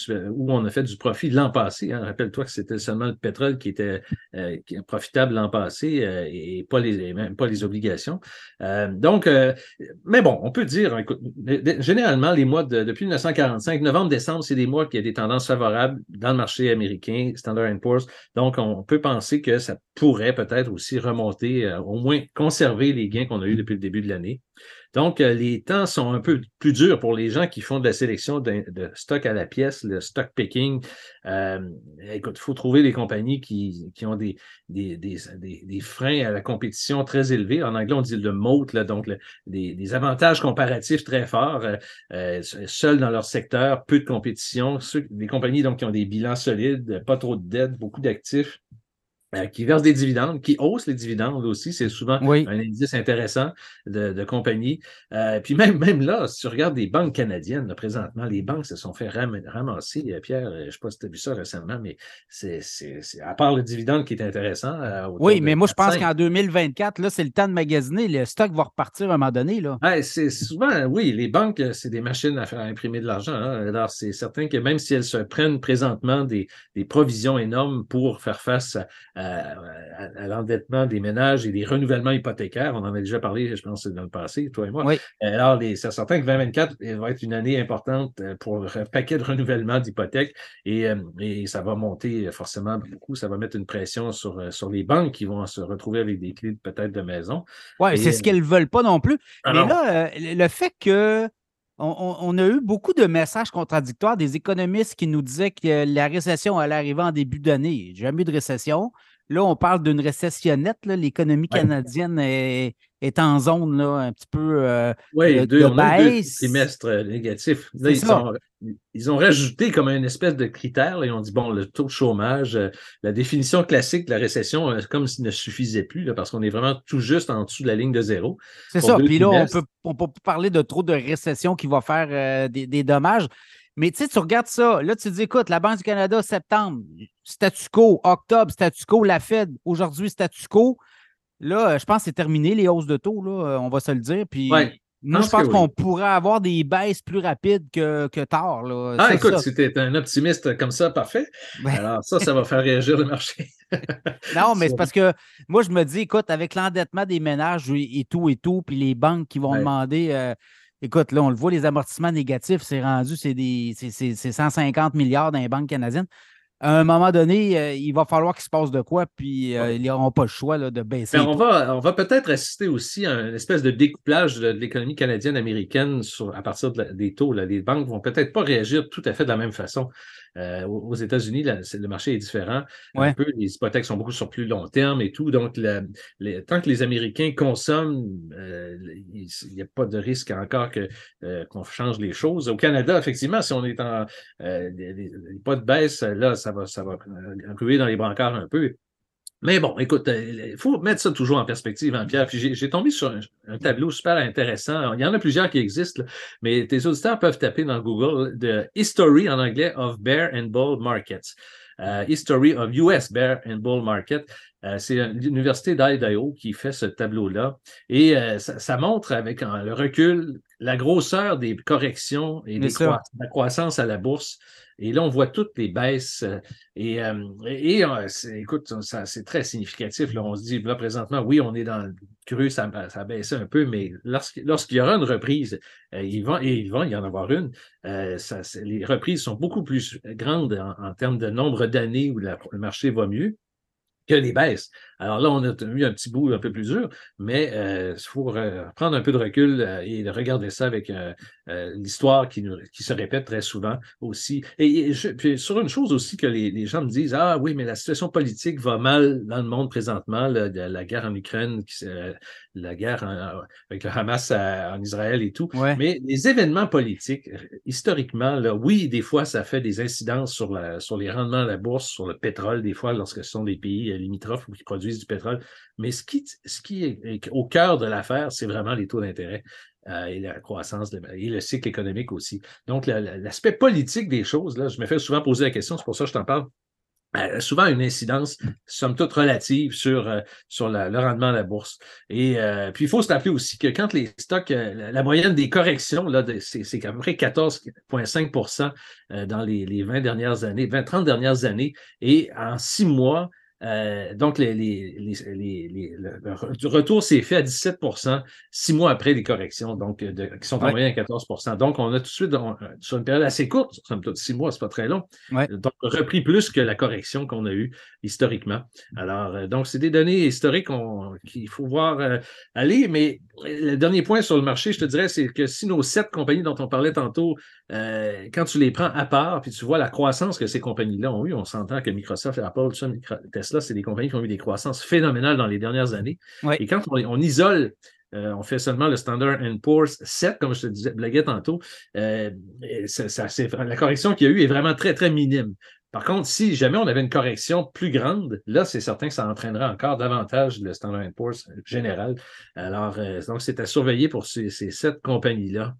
on a fait du profit l'an passé. Hein. Rappelle-toi que c'était seulement le pétrole qui était euh, profitable l'an passé euh, et pas les, même pas les obligations. Euh, donc, mais bon, on peut dire, écoute, généralement, les mois de, depuis 1945, novembre-décembre, c'est des mois qui ont des tendances favorables dans le marché américain, Standard Poor's. Donc, on peut penser que ça pourrait peut-être aussi remonter, au moins conserver les gains qu'on a eus depuis le début de l'année. Donc, euh, les temps sont un peu plus durs pour les gens qui font de la sélection de, stock à la pièce, le stock picking. Euh, écoute, il faut trouver des compagnies qui, ont des, des, freins à la compétition très élevés. En anglais, on dit le moat, là, donc des, avantages comparatifs très forts, euh, seuls dans leur secteur, peu de compétition. des compagnies donc, qui ont des bilans solides, pas trop de dettes, beaucoup d'actifs. Euh, qui verse des dividendes, qui hausse les dividendes aussi. C'est souvent un indice intéressant de, de compagnie. Euh, puis même, même là, si tu regardes des banques canadiennes, présentement, les banques se sont fait ramasser. Euh, Pierre, je ne sais pas si tu as vu ça récemment, mais c'est à part le dividende qui est intéressant. oui, mais moi, je pense qu'en 2024, là, c'est le temps de magasiner. Le stock va repartir à un moment donné. Là. c'est souvent, oui, les banques, c'est des machines à faire imprimer de l'argent. Hein. Alors, c'est certain que même si elles se prennent présentement des, des provisions énormes pour faire face à à, l'endettement des ménages et des renouvellements hypothécaires. On en a déjà parlé, je pense, dans le passé, toi et moi. Oui. Alors, c'est certain que 2024 va être une année importante euh, pour un paquet de renouvellements d'hypothèques et, euh, et, ça va monter forcément beaucoup. Ça va mettre une pression sur, euh, sur les banques qui vont se retrouver avec des clés peut-être de maison. Oui, c'est ce qu'elles ne veulent pas non plus. Mais là, le fait que on, a eu beaucoup de messages contradictoires des économistes qui nous disaient que la récession allait arriver en début d'année. Jamais eu de récession. Là, on parle d'une récessionnette. L'économie canadienne est, en zone là, un petit peu euh, oui, deux, on A deux trimestres négatifs. ils, ont, rajouté comme une espèce de critère. Là, ils ont dit, bon, le taux de chômage, euh, la définition classique de la récession, euh, comme s'il ne suffisait plus, là, parce qu'on est vraiment tout juste en dessous de la ligne de zéro. C'est ça. Puis là, on peut, on peut parler de trop de récession qui va faire des, des dommages. Mais tu sais, tu regardes ça. Là, tu dis, écoute, la Banque du Canada, septembre, statu quo, octobre, statu quo, la Fed, aujourd'hui, statu quo. Là, je pense que c'est terminé, les hausses de taux, là, euh, on va se le dire. Puis moi, je pense qu'on pourrait avoir des baisses plus rapides que, que tard. Là. Ah, écoute, si tu es un optimiste comme ça, parfait. Alors, ça, ça va faire réagir le marché. non, mais c'est parce que moi, je me dis, écoute, avec l'endettement des ménages et, tout et tout, puis les banques qui vont demander. Euh, Écoute, là, on le voit, les amortissements négatifs, c'est rendu, c'est des 150 milliards dans les banques canadiennes. À un moment donné, euh, il va falloir qu'il se passe de quoi, puis euh, ils n'auront pas le choix de baisser. on va, on va peut-être assister aussi à une espèce de découplage de, l'économie canadienne-américaine à partir des taux. Les banques vont peut-être pas réagir tout à fait de la même façon. Euh, aux États-Unis, le marché est différent. Un peu, les hypothèques sont beaucoup sur plus long terme et tout. Donc, tant que les Américains consomment, euh, il n'y a pas de risque encore euh, qu'on change les choses. Au Canada, effectivement, si on est en pas de baisse, là, ça va, ça va ruer dans les brancards un peu. Mais bon, écoute, il faut mettre ça toujours en perspective, hein, Pierre. j'ai tombé sur un, tableau super intéressant. Il y en a plusieurs qui existent, mais tes auditeurs peuvent taper dans Google de History en anglais of Bear and Bull Markets. Euh, History of US Bear and Bull Market. Euh, c'est l'Université d'Idaho qui fait ce tableau-là. Et euh, ça, montre avec le recul la grosseur des corrections et des la croissance à la bourse et là, on voit toutes les baisses. Euh, et, euh, et euh, écoute, c'est très significatif. Là. On se dit, là, présentement, oui, on est dans le cru, ça, ça a baissé un peu, mais lorsqu'il y aura une reprise, il va, et il va y en avoir une, ça, les reprises sont beaucoup plus grandes en, termes de nombre d'années où le marché va mieux que les baisses. Alors là, on a eu un petit bout un peu plus dur, mais il faut prendre un peu de recul et regarder ça avec l'histoire qui, qui, se répète très souvent aussi. Et, puis sur une chose aussi que les, gens me disent, ah oui, mais la situation politique va mal dans le monde présentement, la, la guerre en Ukraine, la guerre avec le Hamas en Israël et tout. Mais les événements politiques, historiquement, là, oui, des fois, ça fait des incidences sur, la, sur les rendements de la bourse, sur le pétrole, des fois, lorsque ce sont des pays euh, limitrophes qui produisent du pétrole. Mais ce qui, ce qui est au cœur de l'affaire, c'est vraiment les taux d'intérêt. Euh, et la croissance et le cycle économique aussi. Donc, l'aspect politique des choses, là, je me fais souvent poser la question, c'est pour ça que je t'en parle. Euh, souvent une incidence, somme toute relative, sur, euh, sur le rendement de la bourse. Et puis, il faut se rappeler aussi que quand les stocks, la, moyenne des corrections, là, c'est à peu près 14,5% dans les, les 20 dernières années, 20-30 dernières années. Et en six mois, euh, donc, les, le, retour s'est fait à 17% six mois après les corrections, donc qui sont en moyenne à 14% Donc, on a tout de suite, sur une période assez courte, six mois, c'est pas très long, donc repris plus que la correction qu'on a eue historiquement. Alors, euh, donc, c'est des données historiques qu'il faut voir euh, aller, mais le dernier point sur le marché, je te dirais, c'est que si nos sept compagnies dont on parlait tantôt, quand tu les prends à part, puis tu vois la croissance que ces compagnies-là ont eu, on s'entend que Microsoft, Apple, Tesla, Tesla, c'est des compagnies qui ont eu des croissances phénoménales dans les dernières années. Et quand on, isole euh, on fait seulement le Standard Poor's 7, comme je te disais, blaguais tantôt. Euh, la correction qu'il y a eu est vraiment très, très minime. Par contre, si jamais on avait une correction plus grande, là, c'est certain que ça entraînerait encore davantage le Standard Poor's général. Alors, euh, donc, c'est à surveiller pour ces, sept compagnies-là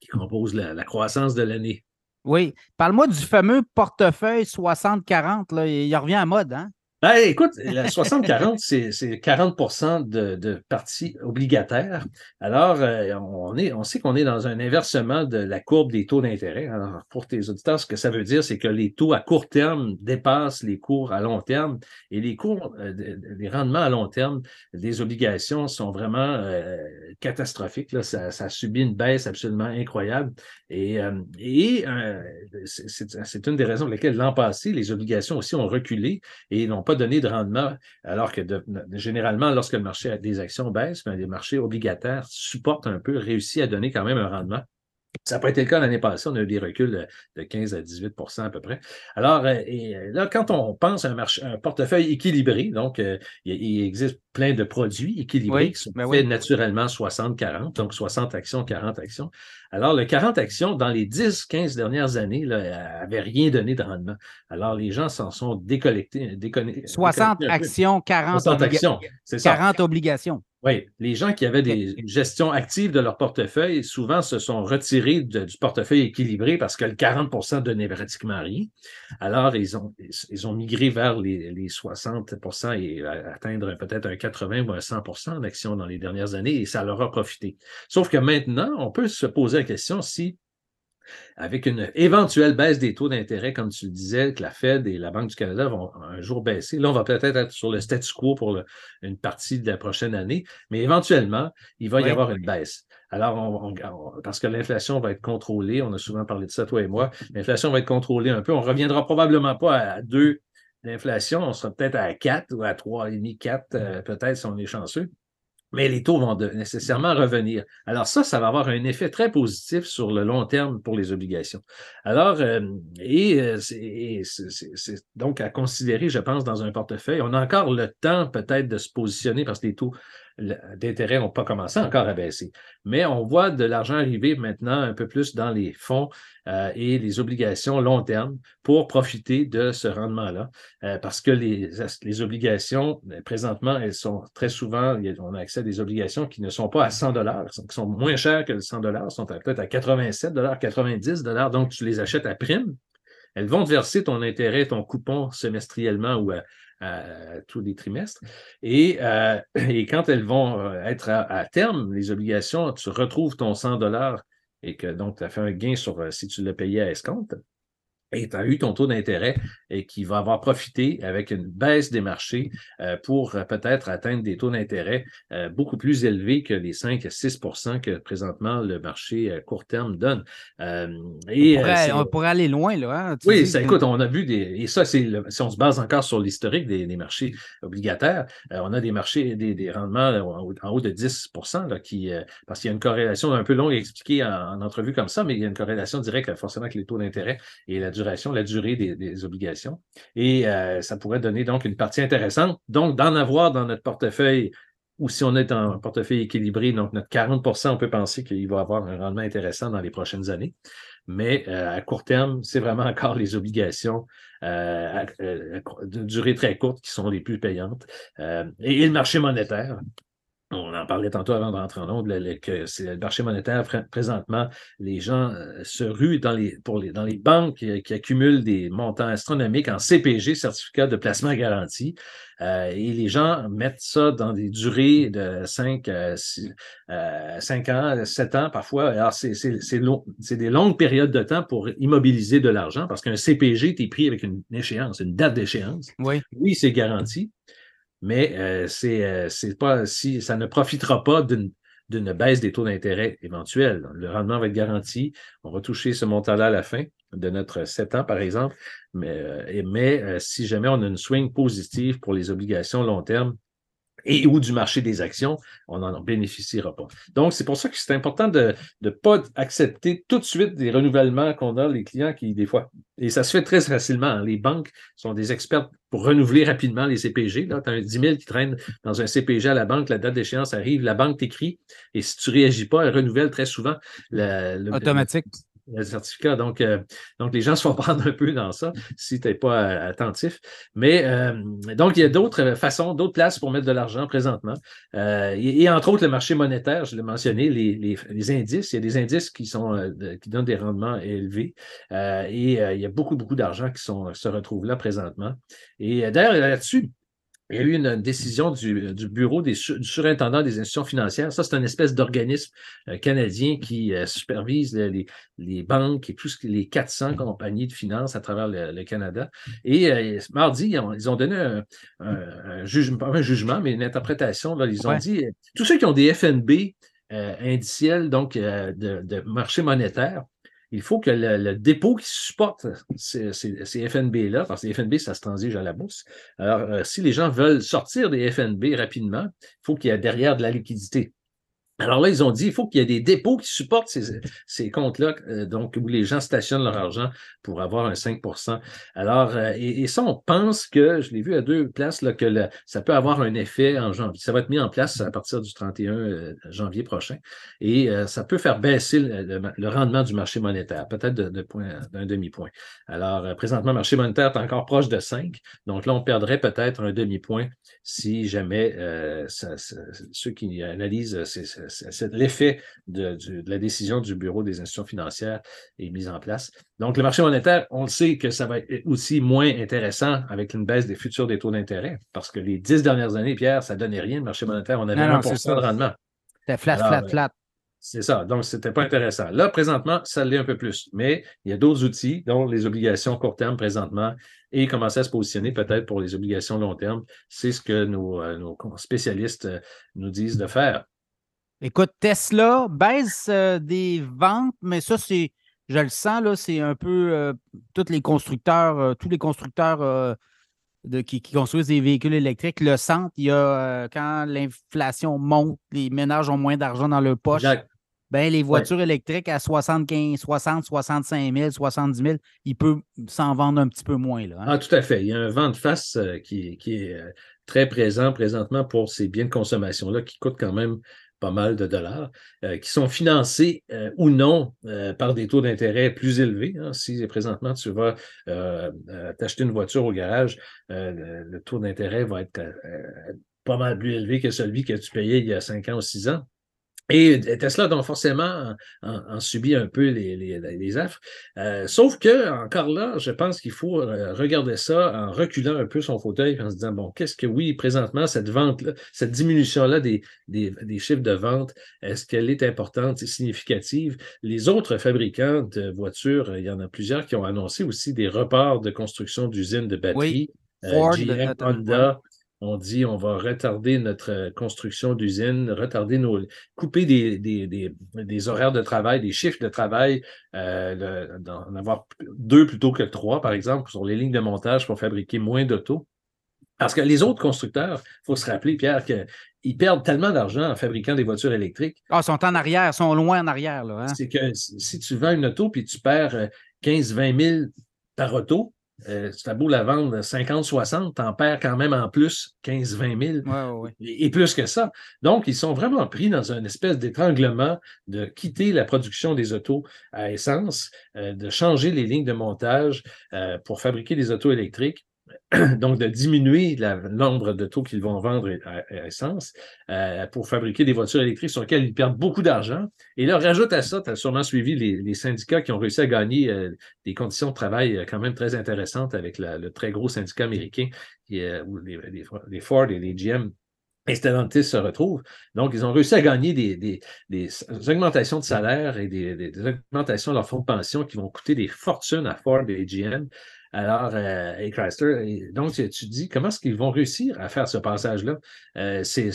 qui composent la croissance de l'année. Oui. Parle-moi du fameux portefeuille 60-40. Il revient à mode, hein? Ben, écoute, la 60-40, c'est 40 de, de parties obligataires. Alors, euh, on, est, on sait qu'on est dans un inversement de la courbe des taux d'intérêt. Alors, pour tes auditeurs, ce que ça veut dire, c'est que les taux à court terme dépassent les cours à long terme et les cours, euh, les rendements à long terme des obligations sont vraiment euh, catastrophiques. Là. Ça, ça, a subi une baisse absolument incroyable. Et, et c'est une des raisons pour lesquelles l'an passé, les obligations aussi ont reculé et n'ont pas donné de rendement, alors que généralement, lorsque le marché des actions baisse, ben, les marchés obligataires supportent un peu, réussissent à donner quand même un rendement. Ça n'a pas été le cas l'année passée. On a eu des reculs de, 15 à 18% à peu près. Alors, euh, et euh, là, quand on pense à un, marché, un portefeuille équilibré, donc euh, il, existe plein de produits équilibrés qui sont ben faits naturellement 60-40, donc 60 actions, 40 actions. Alors, le 40 actions, dans les 10-15 dernières années, n'avait rien donné de rendement. Alors, les gens s'en sont décollectés. 60 actions, 40, 60 actions, 40 obligations. Oui, les gens qui avaient des gestions actives de leur portefeuille, souvent se sont retirés du portefeuille équilibré parce que le 40% donnait pratiquement rien. Alors, ils ont, ils ont migré vers les, les 60% et atteindre peut-être un 80 ou un 100% d'actions dans les dernières années et ça leur a profité. Sauf que maintenant, on peut se poser la question si avec une éventuelle baisse des taux d'intérêt, comme tu le disais, que la Fed et la Banque du Canada vont un jour baisser. Là, on va peut-être être sur le statu quo pour une partie de la prochaine année, mais éventuellement, il va y avoir une baisse. Alors, parce que l'inflation va être contrôlée, on a souvent parlé de ça, toi et moi, l'inflation va être contrôlée un peu. On ne reviendra probablement pas à 2 d'inflation, on sera peut-être à 4 ou à 3,5, 4, euh, peut-être si on est chanceux mais les taux vont nécessairement revenir. Alors ça, ça va avoir un effet très positif sur le long terme pour les obligations. Alors, euh, et, euh, c'est donc à considérer, je pense, dans un portefeuille. On a encore le temps peut-être de se positionner parce que les taux d'intérêt n'ont pas commencé encore à baisser. Mais on voit de l'argent arriver maintenant un peu plus dans les fonds euh, et les obligations long terme pour profiter de ce rendement-là. Euh, parce que les, obligations, ben, présentement, elles sont très souvent, on a accès à des obligations qui ne sont pas à 100 dollars, qui sont moins chères que le 100 dollars, sont peut-être à 87 dollars, 90 dollars. Donc, tu les achètes à prime. Elles vont te verser ton intérêt, ton coupon semestriellement ou à, tous les trimestres. Et, euh, quand elles vont euh, être à, terme, les obligations, tu retrouves ton 100 dollars et que donc tu as fait un gain sur euh, si tu l'as payé à escompte. Et tu as eu ton taux d'intérêt et qui va avoir profité avec une baisse des marchés euh, pour euh, peut-être atteindre des taux d'intérêt euh, beaucoup plus élevés que les 5 à 6% que présentement le marché court terme donne. et, on, pourrait, aller loin, là. Hein, oui, ça, écoute, on a vu des. Et ça, c'est si on se base encore sur l'historique des, marchés obligataires, on a des marchés, des, rendements en, haut de 10 là, qui, parce qu'il y a une corrélation un peu longue à expliquer en, en, entrevue comme ça, mais il y a une corrélation directe forcément avec les taux d'intérêt et la duration, la durée des, obligations. Et euh, ça pourrait donner donc une partie intéressante. Donc, d'en avoir dans notre portefeuille, ou si on est en portefeuille équilibré, donc notre 40% on peut penser qu'il va avoir un rendement intéressant dans les prochaines années. Mais euh, à court terme, c'est vraiment encore les obligations euh, de durée très courte qui sont les plus payantes. et, le marché monétaire, on en parlait tantôt avant de rentrer en onde, que c'est le marché monétaire présentement, les gens euh, se ruent dans les, pour les, dans les banques qui, accumulent des montants astronomiques en CPG, certificat de placement garanti, euh, et les gens mettent ça dans des durées de 5, euh, euh, 5 ans, 7 ans parfois. Alors, c'est des longues périodes de temps pour immobiliser de l'argent parce qu'un CPG, tu es pris avec une échéance, une date d'échéance. Oui, oui c'est garanti, mais euh, euh, c'est pas si ça ne profitera pas d'une d'une baisse des taux d'intérêt éventuels. Le rendement va être garanti. On va toucher ce montant-là à la fin de notre 7 ans, par exemple. Mais, euh, mais si jamais on a une swing positive pour les obligations long terme, et ou du marché des actions, on n'en bénéficiera pas. Donc, c'est pour ça que c'est important de ne pas accepter tout de suite des renouvellements qu'on a, les clients qui, des fois, et ça se fait très facilement. Hein. Les banques sont des experts pour renouveler rapidement les CPG. Tu as un 10 000 qui traîne dans un CPG à la banque, la date d'échéance arrive, la banque t'écrit, et si tu ne réagis pas, elle renouvelle très souvent. Le, Automatique le certificat. Donc, euh, donc, les gens se font prendre un peu dans ça si tu n'es pas euh, attentif. Mais euh, donc, il y a d'autres façons, d'autres places pour mettre de l'argent présentement. Et, entre autres, le marché monétaire, je l'ai mentionné, les, les, indices. Il y a des indices qui, sont, qui donnent des rendements élevés. et il y a beaucoup, beaucoup d'argent qui sont, se retrouve là présentement. Et d'ailleurs, là-dessus, il y a eu une décision du, bureau des, du surintendant des institutions financières. Ça, c'est une espèce d'organisme euh, canadien qui euh, supervise les, banques et tous les 400 compagnies de finances à travers le, Canada. Et euh, mardi, ils ont, donné un, jugement, pas un jugement, mais une interprétation. Là, ils ont dit tous ceux qui ont des FNB indiciels, donc de, de marché monétaire, il faut que le, dépôt qui supporte ces, FNB-là, parce que les FNB, ça se transige à la bourse. Alors, euh, si les gens veulent sortir des FNB rapidement, il faut qu'il y ait derrière de la liquidité. Alors là, ils ont dit, il faut qu'il y ait des dépôts qui supportent ces, comptes-là, euh, donc où les gens stationnent leur argent pour avoir un 5% Alors, euh, et, ça, on pense que, je l'ai vu à deux places, là, que ça peut avoir un effet en janvier. Ça va être mis en place à partir du 31 euh, janvier prochain. Et ça peut faire baisser le, rendement du marché monétaire, peut-être d'un demi-point. Alors, présentement, le marché monétaire est encore proche de 5. Donc là, on perdrait peut-être un demi-point si jamais ceux qui analysent ces l'effet de, la décision du Bureau des institutions financières est mis en place. Donc, le marché monétaire, on le sait que ça va être aussi moins intéressant avec une baisse des futurs des taux d'intérêt, parce que les dix dernières années, Pierre, ça ne donnait rien, le marché monétaire. On avait un 1 de rendement. C'était flat, flat, flat. C'est ça. Donc, ce n'était pas intéressant. Là, présentement, ça l'est un peu plus. Mais il y a d'autres outils, dont les obligations court terme présentement, et commencer à se positionner peut-être pour les obligations long terme. C'est ce que nos, euh, nos spécialistes euh, nous disent de faire. Écoute, Tesla baisse euh, des ventes, mais ça, c'est, je le sens, là, c'est un peu euh, tous les constructeurs, euh, tous les constructeurs de, qui, construisent des véhicules électriques le sentent. Il y a quand l'inflation monte, les ménages ont moins d'argent dans leur poche. Ben, les voitures électriques à 75, 60, 65 000, 70 000, ils peuvent s'en vendre un petit peu moins. Là, hein. Ah, tout à fait. Il y a un vent de face qui, qui, est très présent présentement pour ces biens de consommation-là qui coûtent quand même pas mal de dollars, euh, qui sont financés euh, ou non euh, par des taux d'intérêt plus élevés. Hein. Si présentement tu vas t'acheter une voiture au garage, le, taux d'intérêt va être pas mal plus élevé que celui que tu payais il y a cinq ans ou six ans. Et Tesla, donc forcément, en, subit un peu les, les, les affres. Euh, sauf que, encore là, je pense qu'il faut euh, regarder ça en reculant un peu son fauteuil, en se disant, bon, qu'est-ce que, oui, présentement, cette vente-là, cette diminution-là des, des, des, chiffres de vente, est-ce qu'elle est importante et significative? Les autres fabricants de voitures, il y en a plusieurs qui ont annoncé aussi des reports de construction d'usines de batteries. Oui. Ford, GM, Honda, on dit on va retarder notre euh, construction d'usine, retarder nos. couper des, des, des, horaires de travail, des chiffres de travail, euh, d'en avoir deux plutôt que trois, par exemple, sur les lignes de montage pour fabriquer moins d'autos. Parce que les autres constructeurs, il faut se rappeler, Pierre, qu'ils perdent tellement d'argent en fabriquant des voitures électriques. Ah, ils sont en arrière, ils sont loin en arrière. Hein. C'est que si tu vends une auto puis tu perds 15-20 euh, 000 par auto, euh, tu as beau la vendre 50-60, tu en perds quand même en plus 15-20 000 Et, plus que ça. Donc, ils sont vraiment pris dans une espèce d'étranglement de quitter la production des autos à essence, euh, de changer les lignes de montage euh, pour fabriquer des autos électriques donc de diminuer le nombre de taux qu'ils vont vendre à, essence euh, pour fabriquer des voitures électriques sur lesquelles ils perdent beaucoup d'argent. Et là, rajoute à ça, tu as sûrement suivi les, syndicats qui ont réussi à gagner euh, des conditions de travail euh, quand même très intéressantes avec le très gros syndicat américain où les, Ford et les GM et Stellantis se retrouvent. Donc, ils ont réussi à gagner des, augmentations de salaire et des, augmentations de leur fonds de pension qui vont coûter des fortunes à Ford et GM. Alors, euh, et Chrysler, donc tu, dis comment est-ce qu'ils vont réussir à faire ce passage-là? Euh, c'est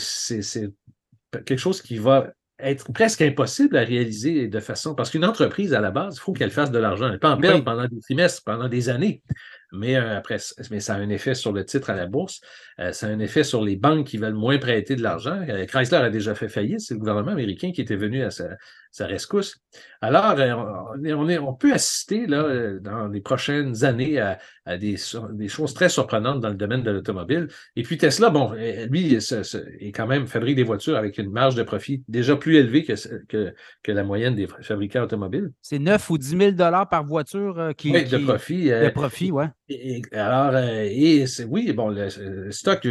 quelque chose qui va être presque impossible à réaliser de façon. Parce qu'une entreprise, à la base, il faut qu'elle fasse de l'argent. Elle peut en perdre pendant des trimestres, pendant des années. Mais euh, après, mais ça a un effet sur le titre à la bourse. Euh, ça a un effet sur les banques qui veulent moins prêter de l'argent. Chrysler a déjà fait faillite. C'est le gouvernement américain qui était venu à sa, sa rescousse. Alors, euh, on, est, on, peut assister là, euh, dans les prochaines années à, des, des, choses très surprenantes dans le domaine de l'automobile. Et puis Tesla, bon, euh, lui, est quand même fabrique des voitures avec une marge de profit déjà plus élevée que, que, que la moyenne des fabricants automobiles. C'est 9 ou 10 000 par voiture qui, oui, de profit. De profit, oui. Et, alors, et oui, bon, le, stock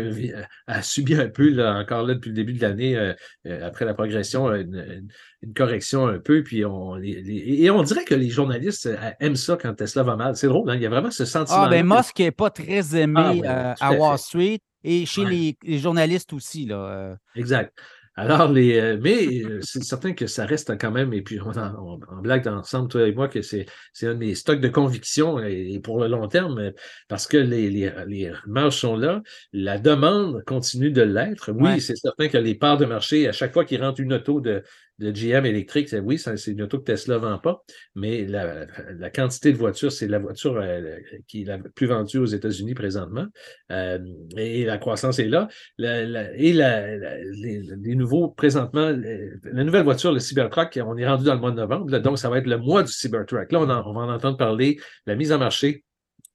a subi un peu, là, encore là, depuis le début de l'année, après la progression, une, une correction un peu, puis on et on dirait que les journalistes euh, aiment ça quand Tesla va mal. C'est drôle, hein? il y a vraiment ce sentiment. Ah, ben Musk n'est pas très aimé ah, euh, à, Wall Street et chez les, journalistes aussi. Là. Euh. Exact. Alors, les, euh, mais euh, c'est certain que ça reste quand même, et puis on, en, blague ensemble, toi et moi, que c'est un de mes stocks de conviction et, pour le long terme, parce que les, les, les marges sont là, la demande continue de l'être. Oui, c'est certain que les parts de marché, à chaque fois qu'il rentre une auto de, de GM électrique, oui, c'est une auto que Tesla ne vend pas, mais la, la quantité de voitures, c'est la voiture euh, qui est la plus vendue aux États-Unis présentement, et la croissance est là. et les, nouveau présentement, la nouvelle voiture, le Cybertruck, on est rendu dans le mois de novembre, donc ça va être le mois du Cybertruck. Là, on, va en entendre parler, la mise en marché.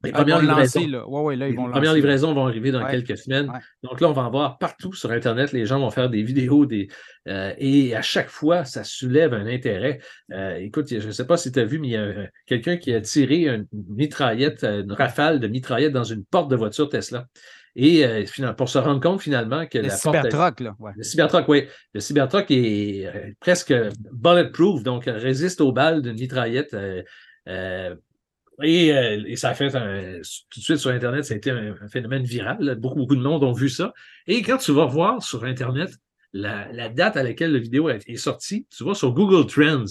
Les premières, livraisons, premières livraisons vont arriver dans quelques semaines. Donc là, on va en voir partout sur Internet. Les gens vont faire des vidéos des, euh, et à chaque fois, ça soulève un intérêt. Euh, écoute, je ne sais pas si tu as vu, mais il y a quelqu'un qui a tiré une mitraillette, une rafale de mitraillette dans une porte de voiture Tesla. Et euh, pour se rendre compte finalement que le Cybertruck, là. Le Cybertruck, oui. Le Cybertruck est euh, presque bulletproof, donc résiste aux balles d'une mitraillette. Euh, et, ça a fait tout de suite sur Internet, ça a été un, phénomène viral. Beaucoup, beaucoup de monde ont vu ça. Et quand tu vas voir sur Internet la, date à laquelle la vidéo est sortie, tu vas sur Google Trends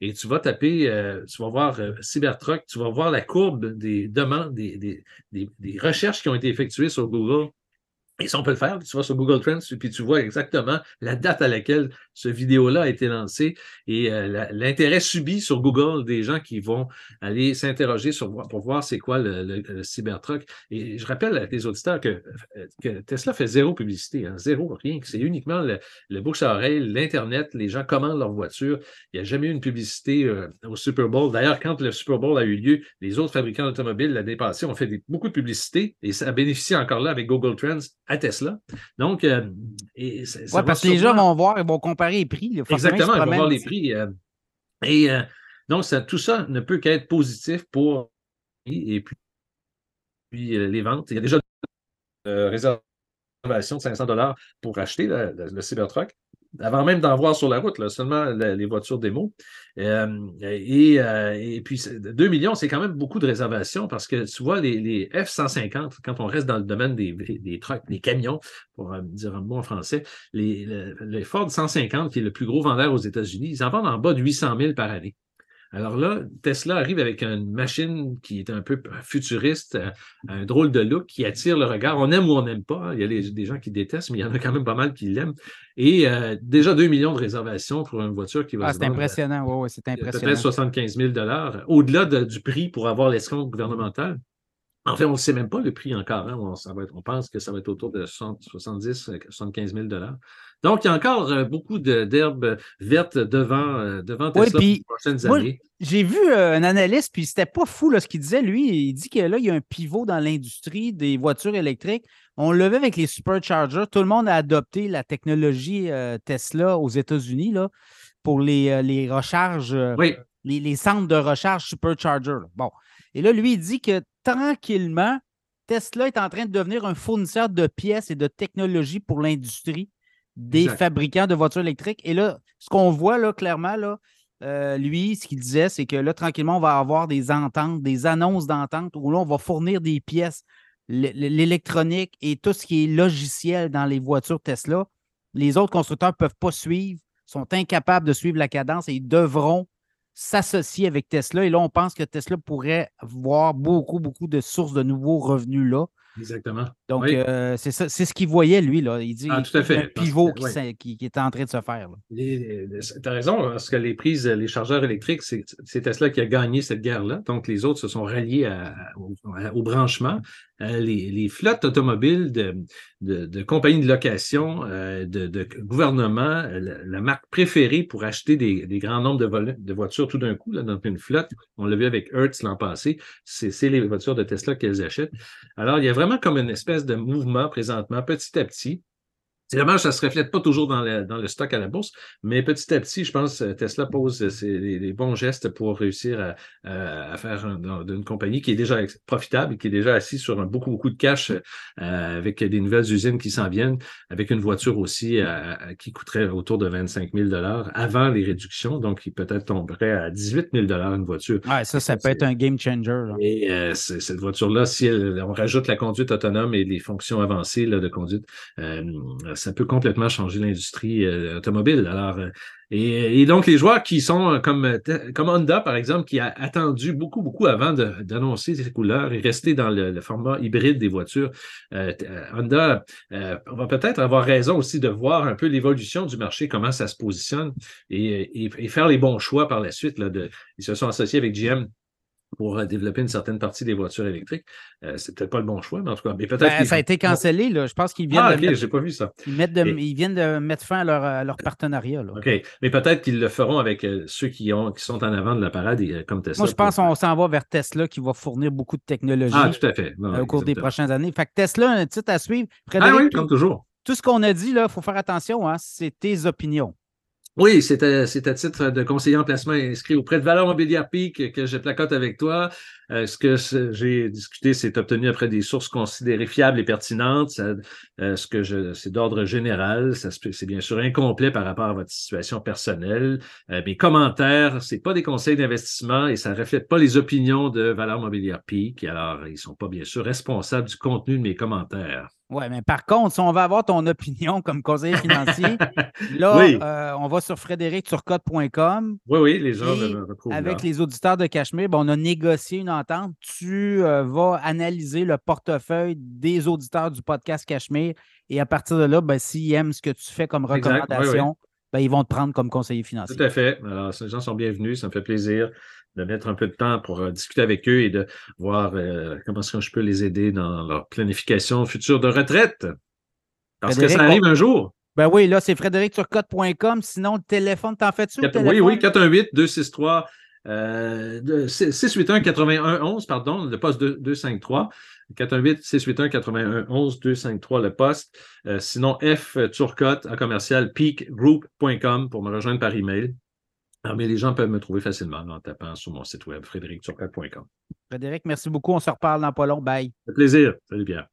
et tu vas taper, euh, tu vas voir euh, Cybertruck, tu vas voir la courbe des demandes, des, des, recherches qui ont été effectuées sur Google et ça, on peut le faire. Tu vas sur Google Trends, puis tu vois exactement la date à laquelle ce vidéo-là a été lancé et euh, l'intérêt subi sur Google des gens qui vont aller s'interroger pour voir c'est quoi le, Cybertruck. Et je rappelle à tes auditeurs que, que Tesla fait zéro publicité, hein, zéro, rien. C'est uniquement le, bouche à oreille, l'Internet, les gens commandent leur voiture. Il n'y a jamais eu une publicité euh, au Super Bowl. D'ailleurs, quand le Super Bowl a eu lieu, les autres fabricants d'automobiles l'année passée ont fait beaucoup de publicité et ça a bénéficié encore là avec Google Trends à Tesla. Donc, euh, et parce que les gens vont voir, ils vont comparer les prix. Exactement, ils vont voir les prix. Euh, et euh, donc, ça, tout ça ne peut qu'être positif pour et puis, puis les ventes. Il y a déjà une réservation de 500 dollars pour acheter le, Cybertruck. Avant même d'en voir sur la route, là, seulement les voitures démo. Euh, et, euh, et, puis, 2 millions, c'est quand même beaucoup de réservations parce que tu vois, les, F-150, quand on reste dans le domaine des, des trucks, des camions, pour dire un mot en français, les, les Ford 150, qui est le plus gros vendeur aux États-Unis, ils en vendent en bas de 800 000 par année. Alors là, Tesla arrive avec une machine qui est un peu futuriste, euh, un drôle de look qui attire le regard. On aime ou on n'aime pas. Hein. Il y a des gens qui détestent, mais il y en a quand même pas mal qui l'aiment. Et euh, déjà 2 millions de réservations pour une voiture qui va ah, C'est impressionnant, oui, c'est impressionnant. Peut-être 75 000 au-delà du prix pour avoir l'escompte gouvernemental. En fait, on ne sait même pas le prix encore. Hein. On, on, pense que ça va être autour de 70 75 000 donc, il y a encore euh, beaucoup d'herbes vertes devant, euh, devant Tesla pour les prochaines années. J'ai vu euh, un analyste, puis c'était pas fou là, ce qu'il disait. Lui, il dit que là, il y a un pivot dans l'industrie des voitures électriques. On le vu avec les superchargers. Tout le monde a adopté la technologie Tesla aux États-Unis pour les, les recharges, les, centres de recharge supercharger. Bon. Et là, lui, il dit que tranquillement, Tesla est en train de devenir un fournisseur de pièces et de technologies pour l'industrie des fabricants de voitures électriques. Et là, ce qu'on voit là, clairement, là, euh, lui, ce qu'il disait, c'est que là, tranquillement, on va avoir des ententes, des annonces d'entente où là, on va fournir des pièces, l'électronique et tout ce qui est logiciel dans les voitures Tesla. Les autres constructeurs ne peuvent pas suivre, sont incapables de suivre la cadence et ils devront s'associer avec Tesla. Et là, on pense que Tesla pourrait voir beaucoup, beaucoup de sources de nouveaux revenus là. Exactement. Donc, euh, c'est ce qu'il voyait, lui. Là. Il dit ah, tout à fait. un pivot qui, qui, est en train de se faire. Tu as raison, parce que les prises, les chargeurs électriques, c'est Tesla qui a gagné cette guerre-là. Donc, les autres se sont ralliés au, branchement. Euh, les, flottes automobiles de, de, compagnies de location, euh, de, de gouvernement, la, marque préférée pour acheter des, grands nombres de, de voitures tout d'un coup, là, dans une flotte, on l'a vu avec Hertz l'an passé, c'est les voitures de Tesla qu'elles achètent. Alors, il y a vraiment comme une espèce de mouvement présentement, petit à petit, c'est dommage, ça ne se reflète pas toujours dans le, dans le, stock à la bourse, mais petit à petit, je pense que Tesla pose les, bons gestes pour réussir à, faire une compagnie qui est déjà profitable, qui est déjà assise sur un, beaucoup, beaucoup de cash euh, avec des nouvelles usines qui s'en viennent, avec une voiture aussi euh, qui coûterait autour de 25 000 avant les réductions, donc qui peut-être tomberait à 18 000 une voiture. Ouais, ça, ça peut être un game changer. Et euh, cette voiture-là, si on rajoute la conduite autonome et les fonctions avancées là, de conduite, ça peut complètement changer l'industrie euh, automobile. Alors, euh, et, donc, les joueurs qui sont comme, comme Honda, par exemple, qui a attendu beaucoup, beaucoup avant d'annoncer ses couleurs et rester dans le, format hybride des voitures, euh, Honda va peut-être avoir raison aussi de voir un peu l'évolution du marché, comment ça se positionne et, faire les bons choix par la suite. Ils se sont associés avec GM pour euh, développer une certaine partie des voitures électriques. Euh, c'est peut-être pas le bon choix, mais en tout cas. Mais peut-être ben, ça a été cancellé, là. Je pense qu'ils viennent. Ah, ok, j'ai pas vu ça. Ils, ils, viennent de mettre fin à leur, partenariat. Là. OK. Mais peut-être qu'ils le feront avec euh, ceux qui, ont, qui sont en avant de la parade, comme Tesla. Moi, je pense qu'on s'en va vers Tesla qui va fournir beaucoup de technologies. Ah, tout à fait. au cours des prochaines années. Fait que Tesla, un titre à suivre. ah oui, comme toujours. Tout ce qu'on a dit, il faut faire attention, hein, c'est tes opinions. Oui, c'est à, titre de conseiller en placement inscrit auprès de Valeur Mobilière Peak que je placote avec toi. Euh, ce que j'ai discuté, c'est obtenu après des sources considérées fiables et pertinentes. Euh, ce que je, c'est d'ordre général. Ça, c'est bien sûr incomplet par rapport à votre situation personnelle. Euh, mes commentaires, c'est pas des conseils d'investissement et ça reflète pas les opinions de Valeur Mobilière Peak. Alors, ils sont pas bien sûr responsables du contenu de mes commentaires. Oui, mais par contre, si on veut avoir ton opinion comme conseiller financier, là, on va sur frédéricturcotte.com. Oui, oui, les gens retrouvent. Avec les auditeurs de Cachemire, ben, on a négocié une tu euh, vas analyser le portefeuille des auditeurs du podcast Cachemire et à partir de là, ben, s'ils aiment ce que tu fais comme recommandation, ben, ils vont te prendre comme conseiller financier. Tout à fait. Alors, ces gens sont bienvenus. Ça me fait plaisir de mettre un peu de temps pour euh, discuter avec eux et de voir euh, comment est-ce que je peux les aider dans leur planification future de retraite. Parce que ça arrive un jour. Ben oui, là, c'est frédéricturcotte.com. Sinon, le téléphone, t'en fais-tu? Oui, oui, 418-263 euh, 681 81 11, pardon, le poste 253. 418 681 81 11 253 le poste. Euh, sinon, F Turcotte à commercial peakgroup.com pour me rejoindre par email. Alors, mais les gens peuvent me trouver facilement en tapant sur mon site web frédéricturcotte.com. Frédéric, merci beaucoup. On se reparle dans pas long. Bye. Un plaisir. Salut Pierre.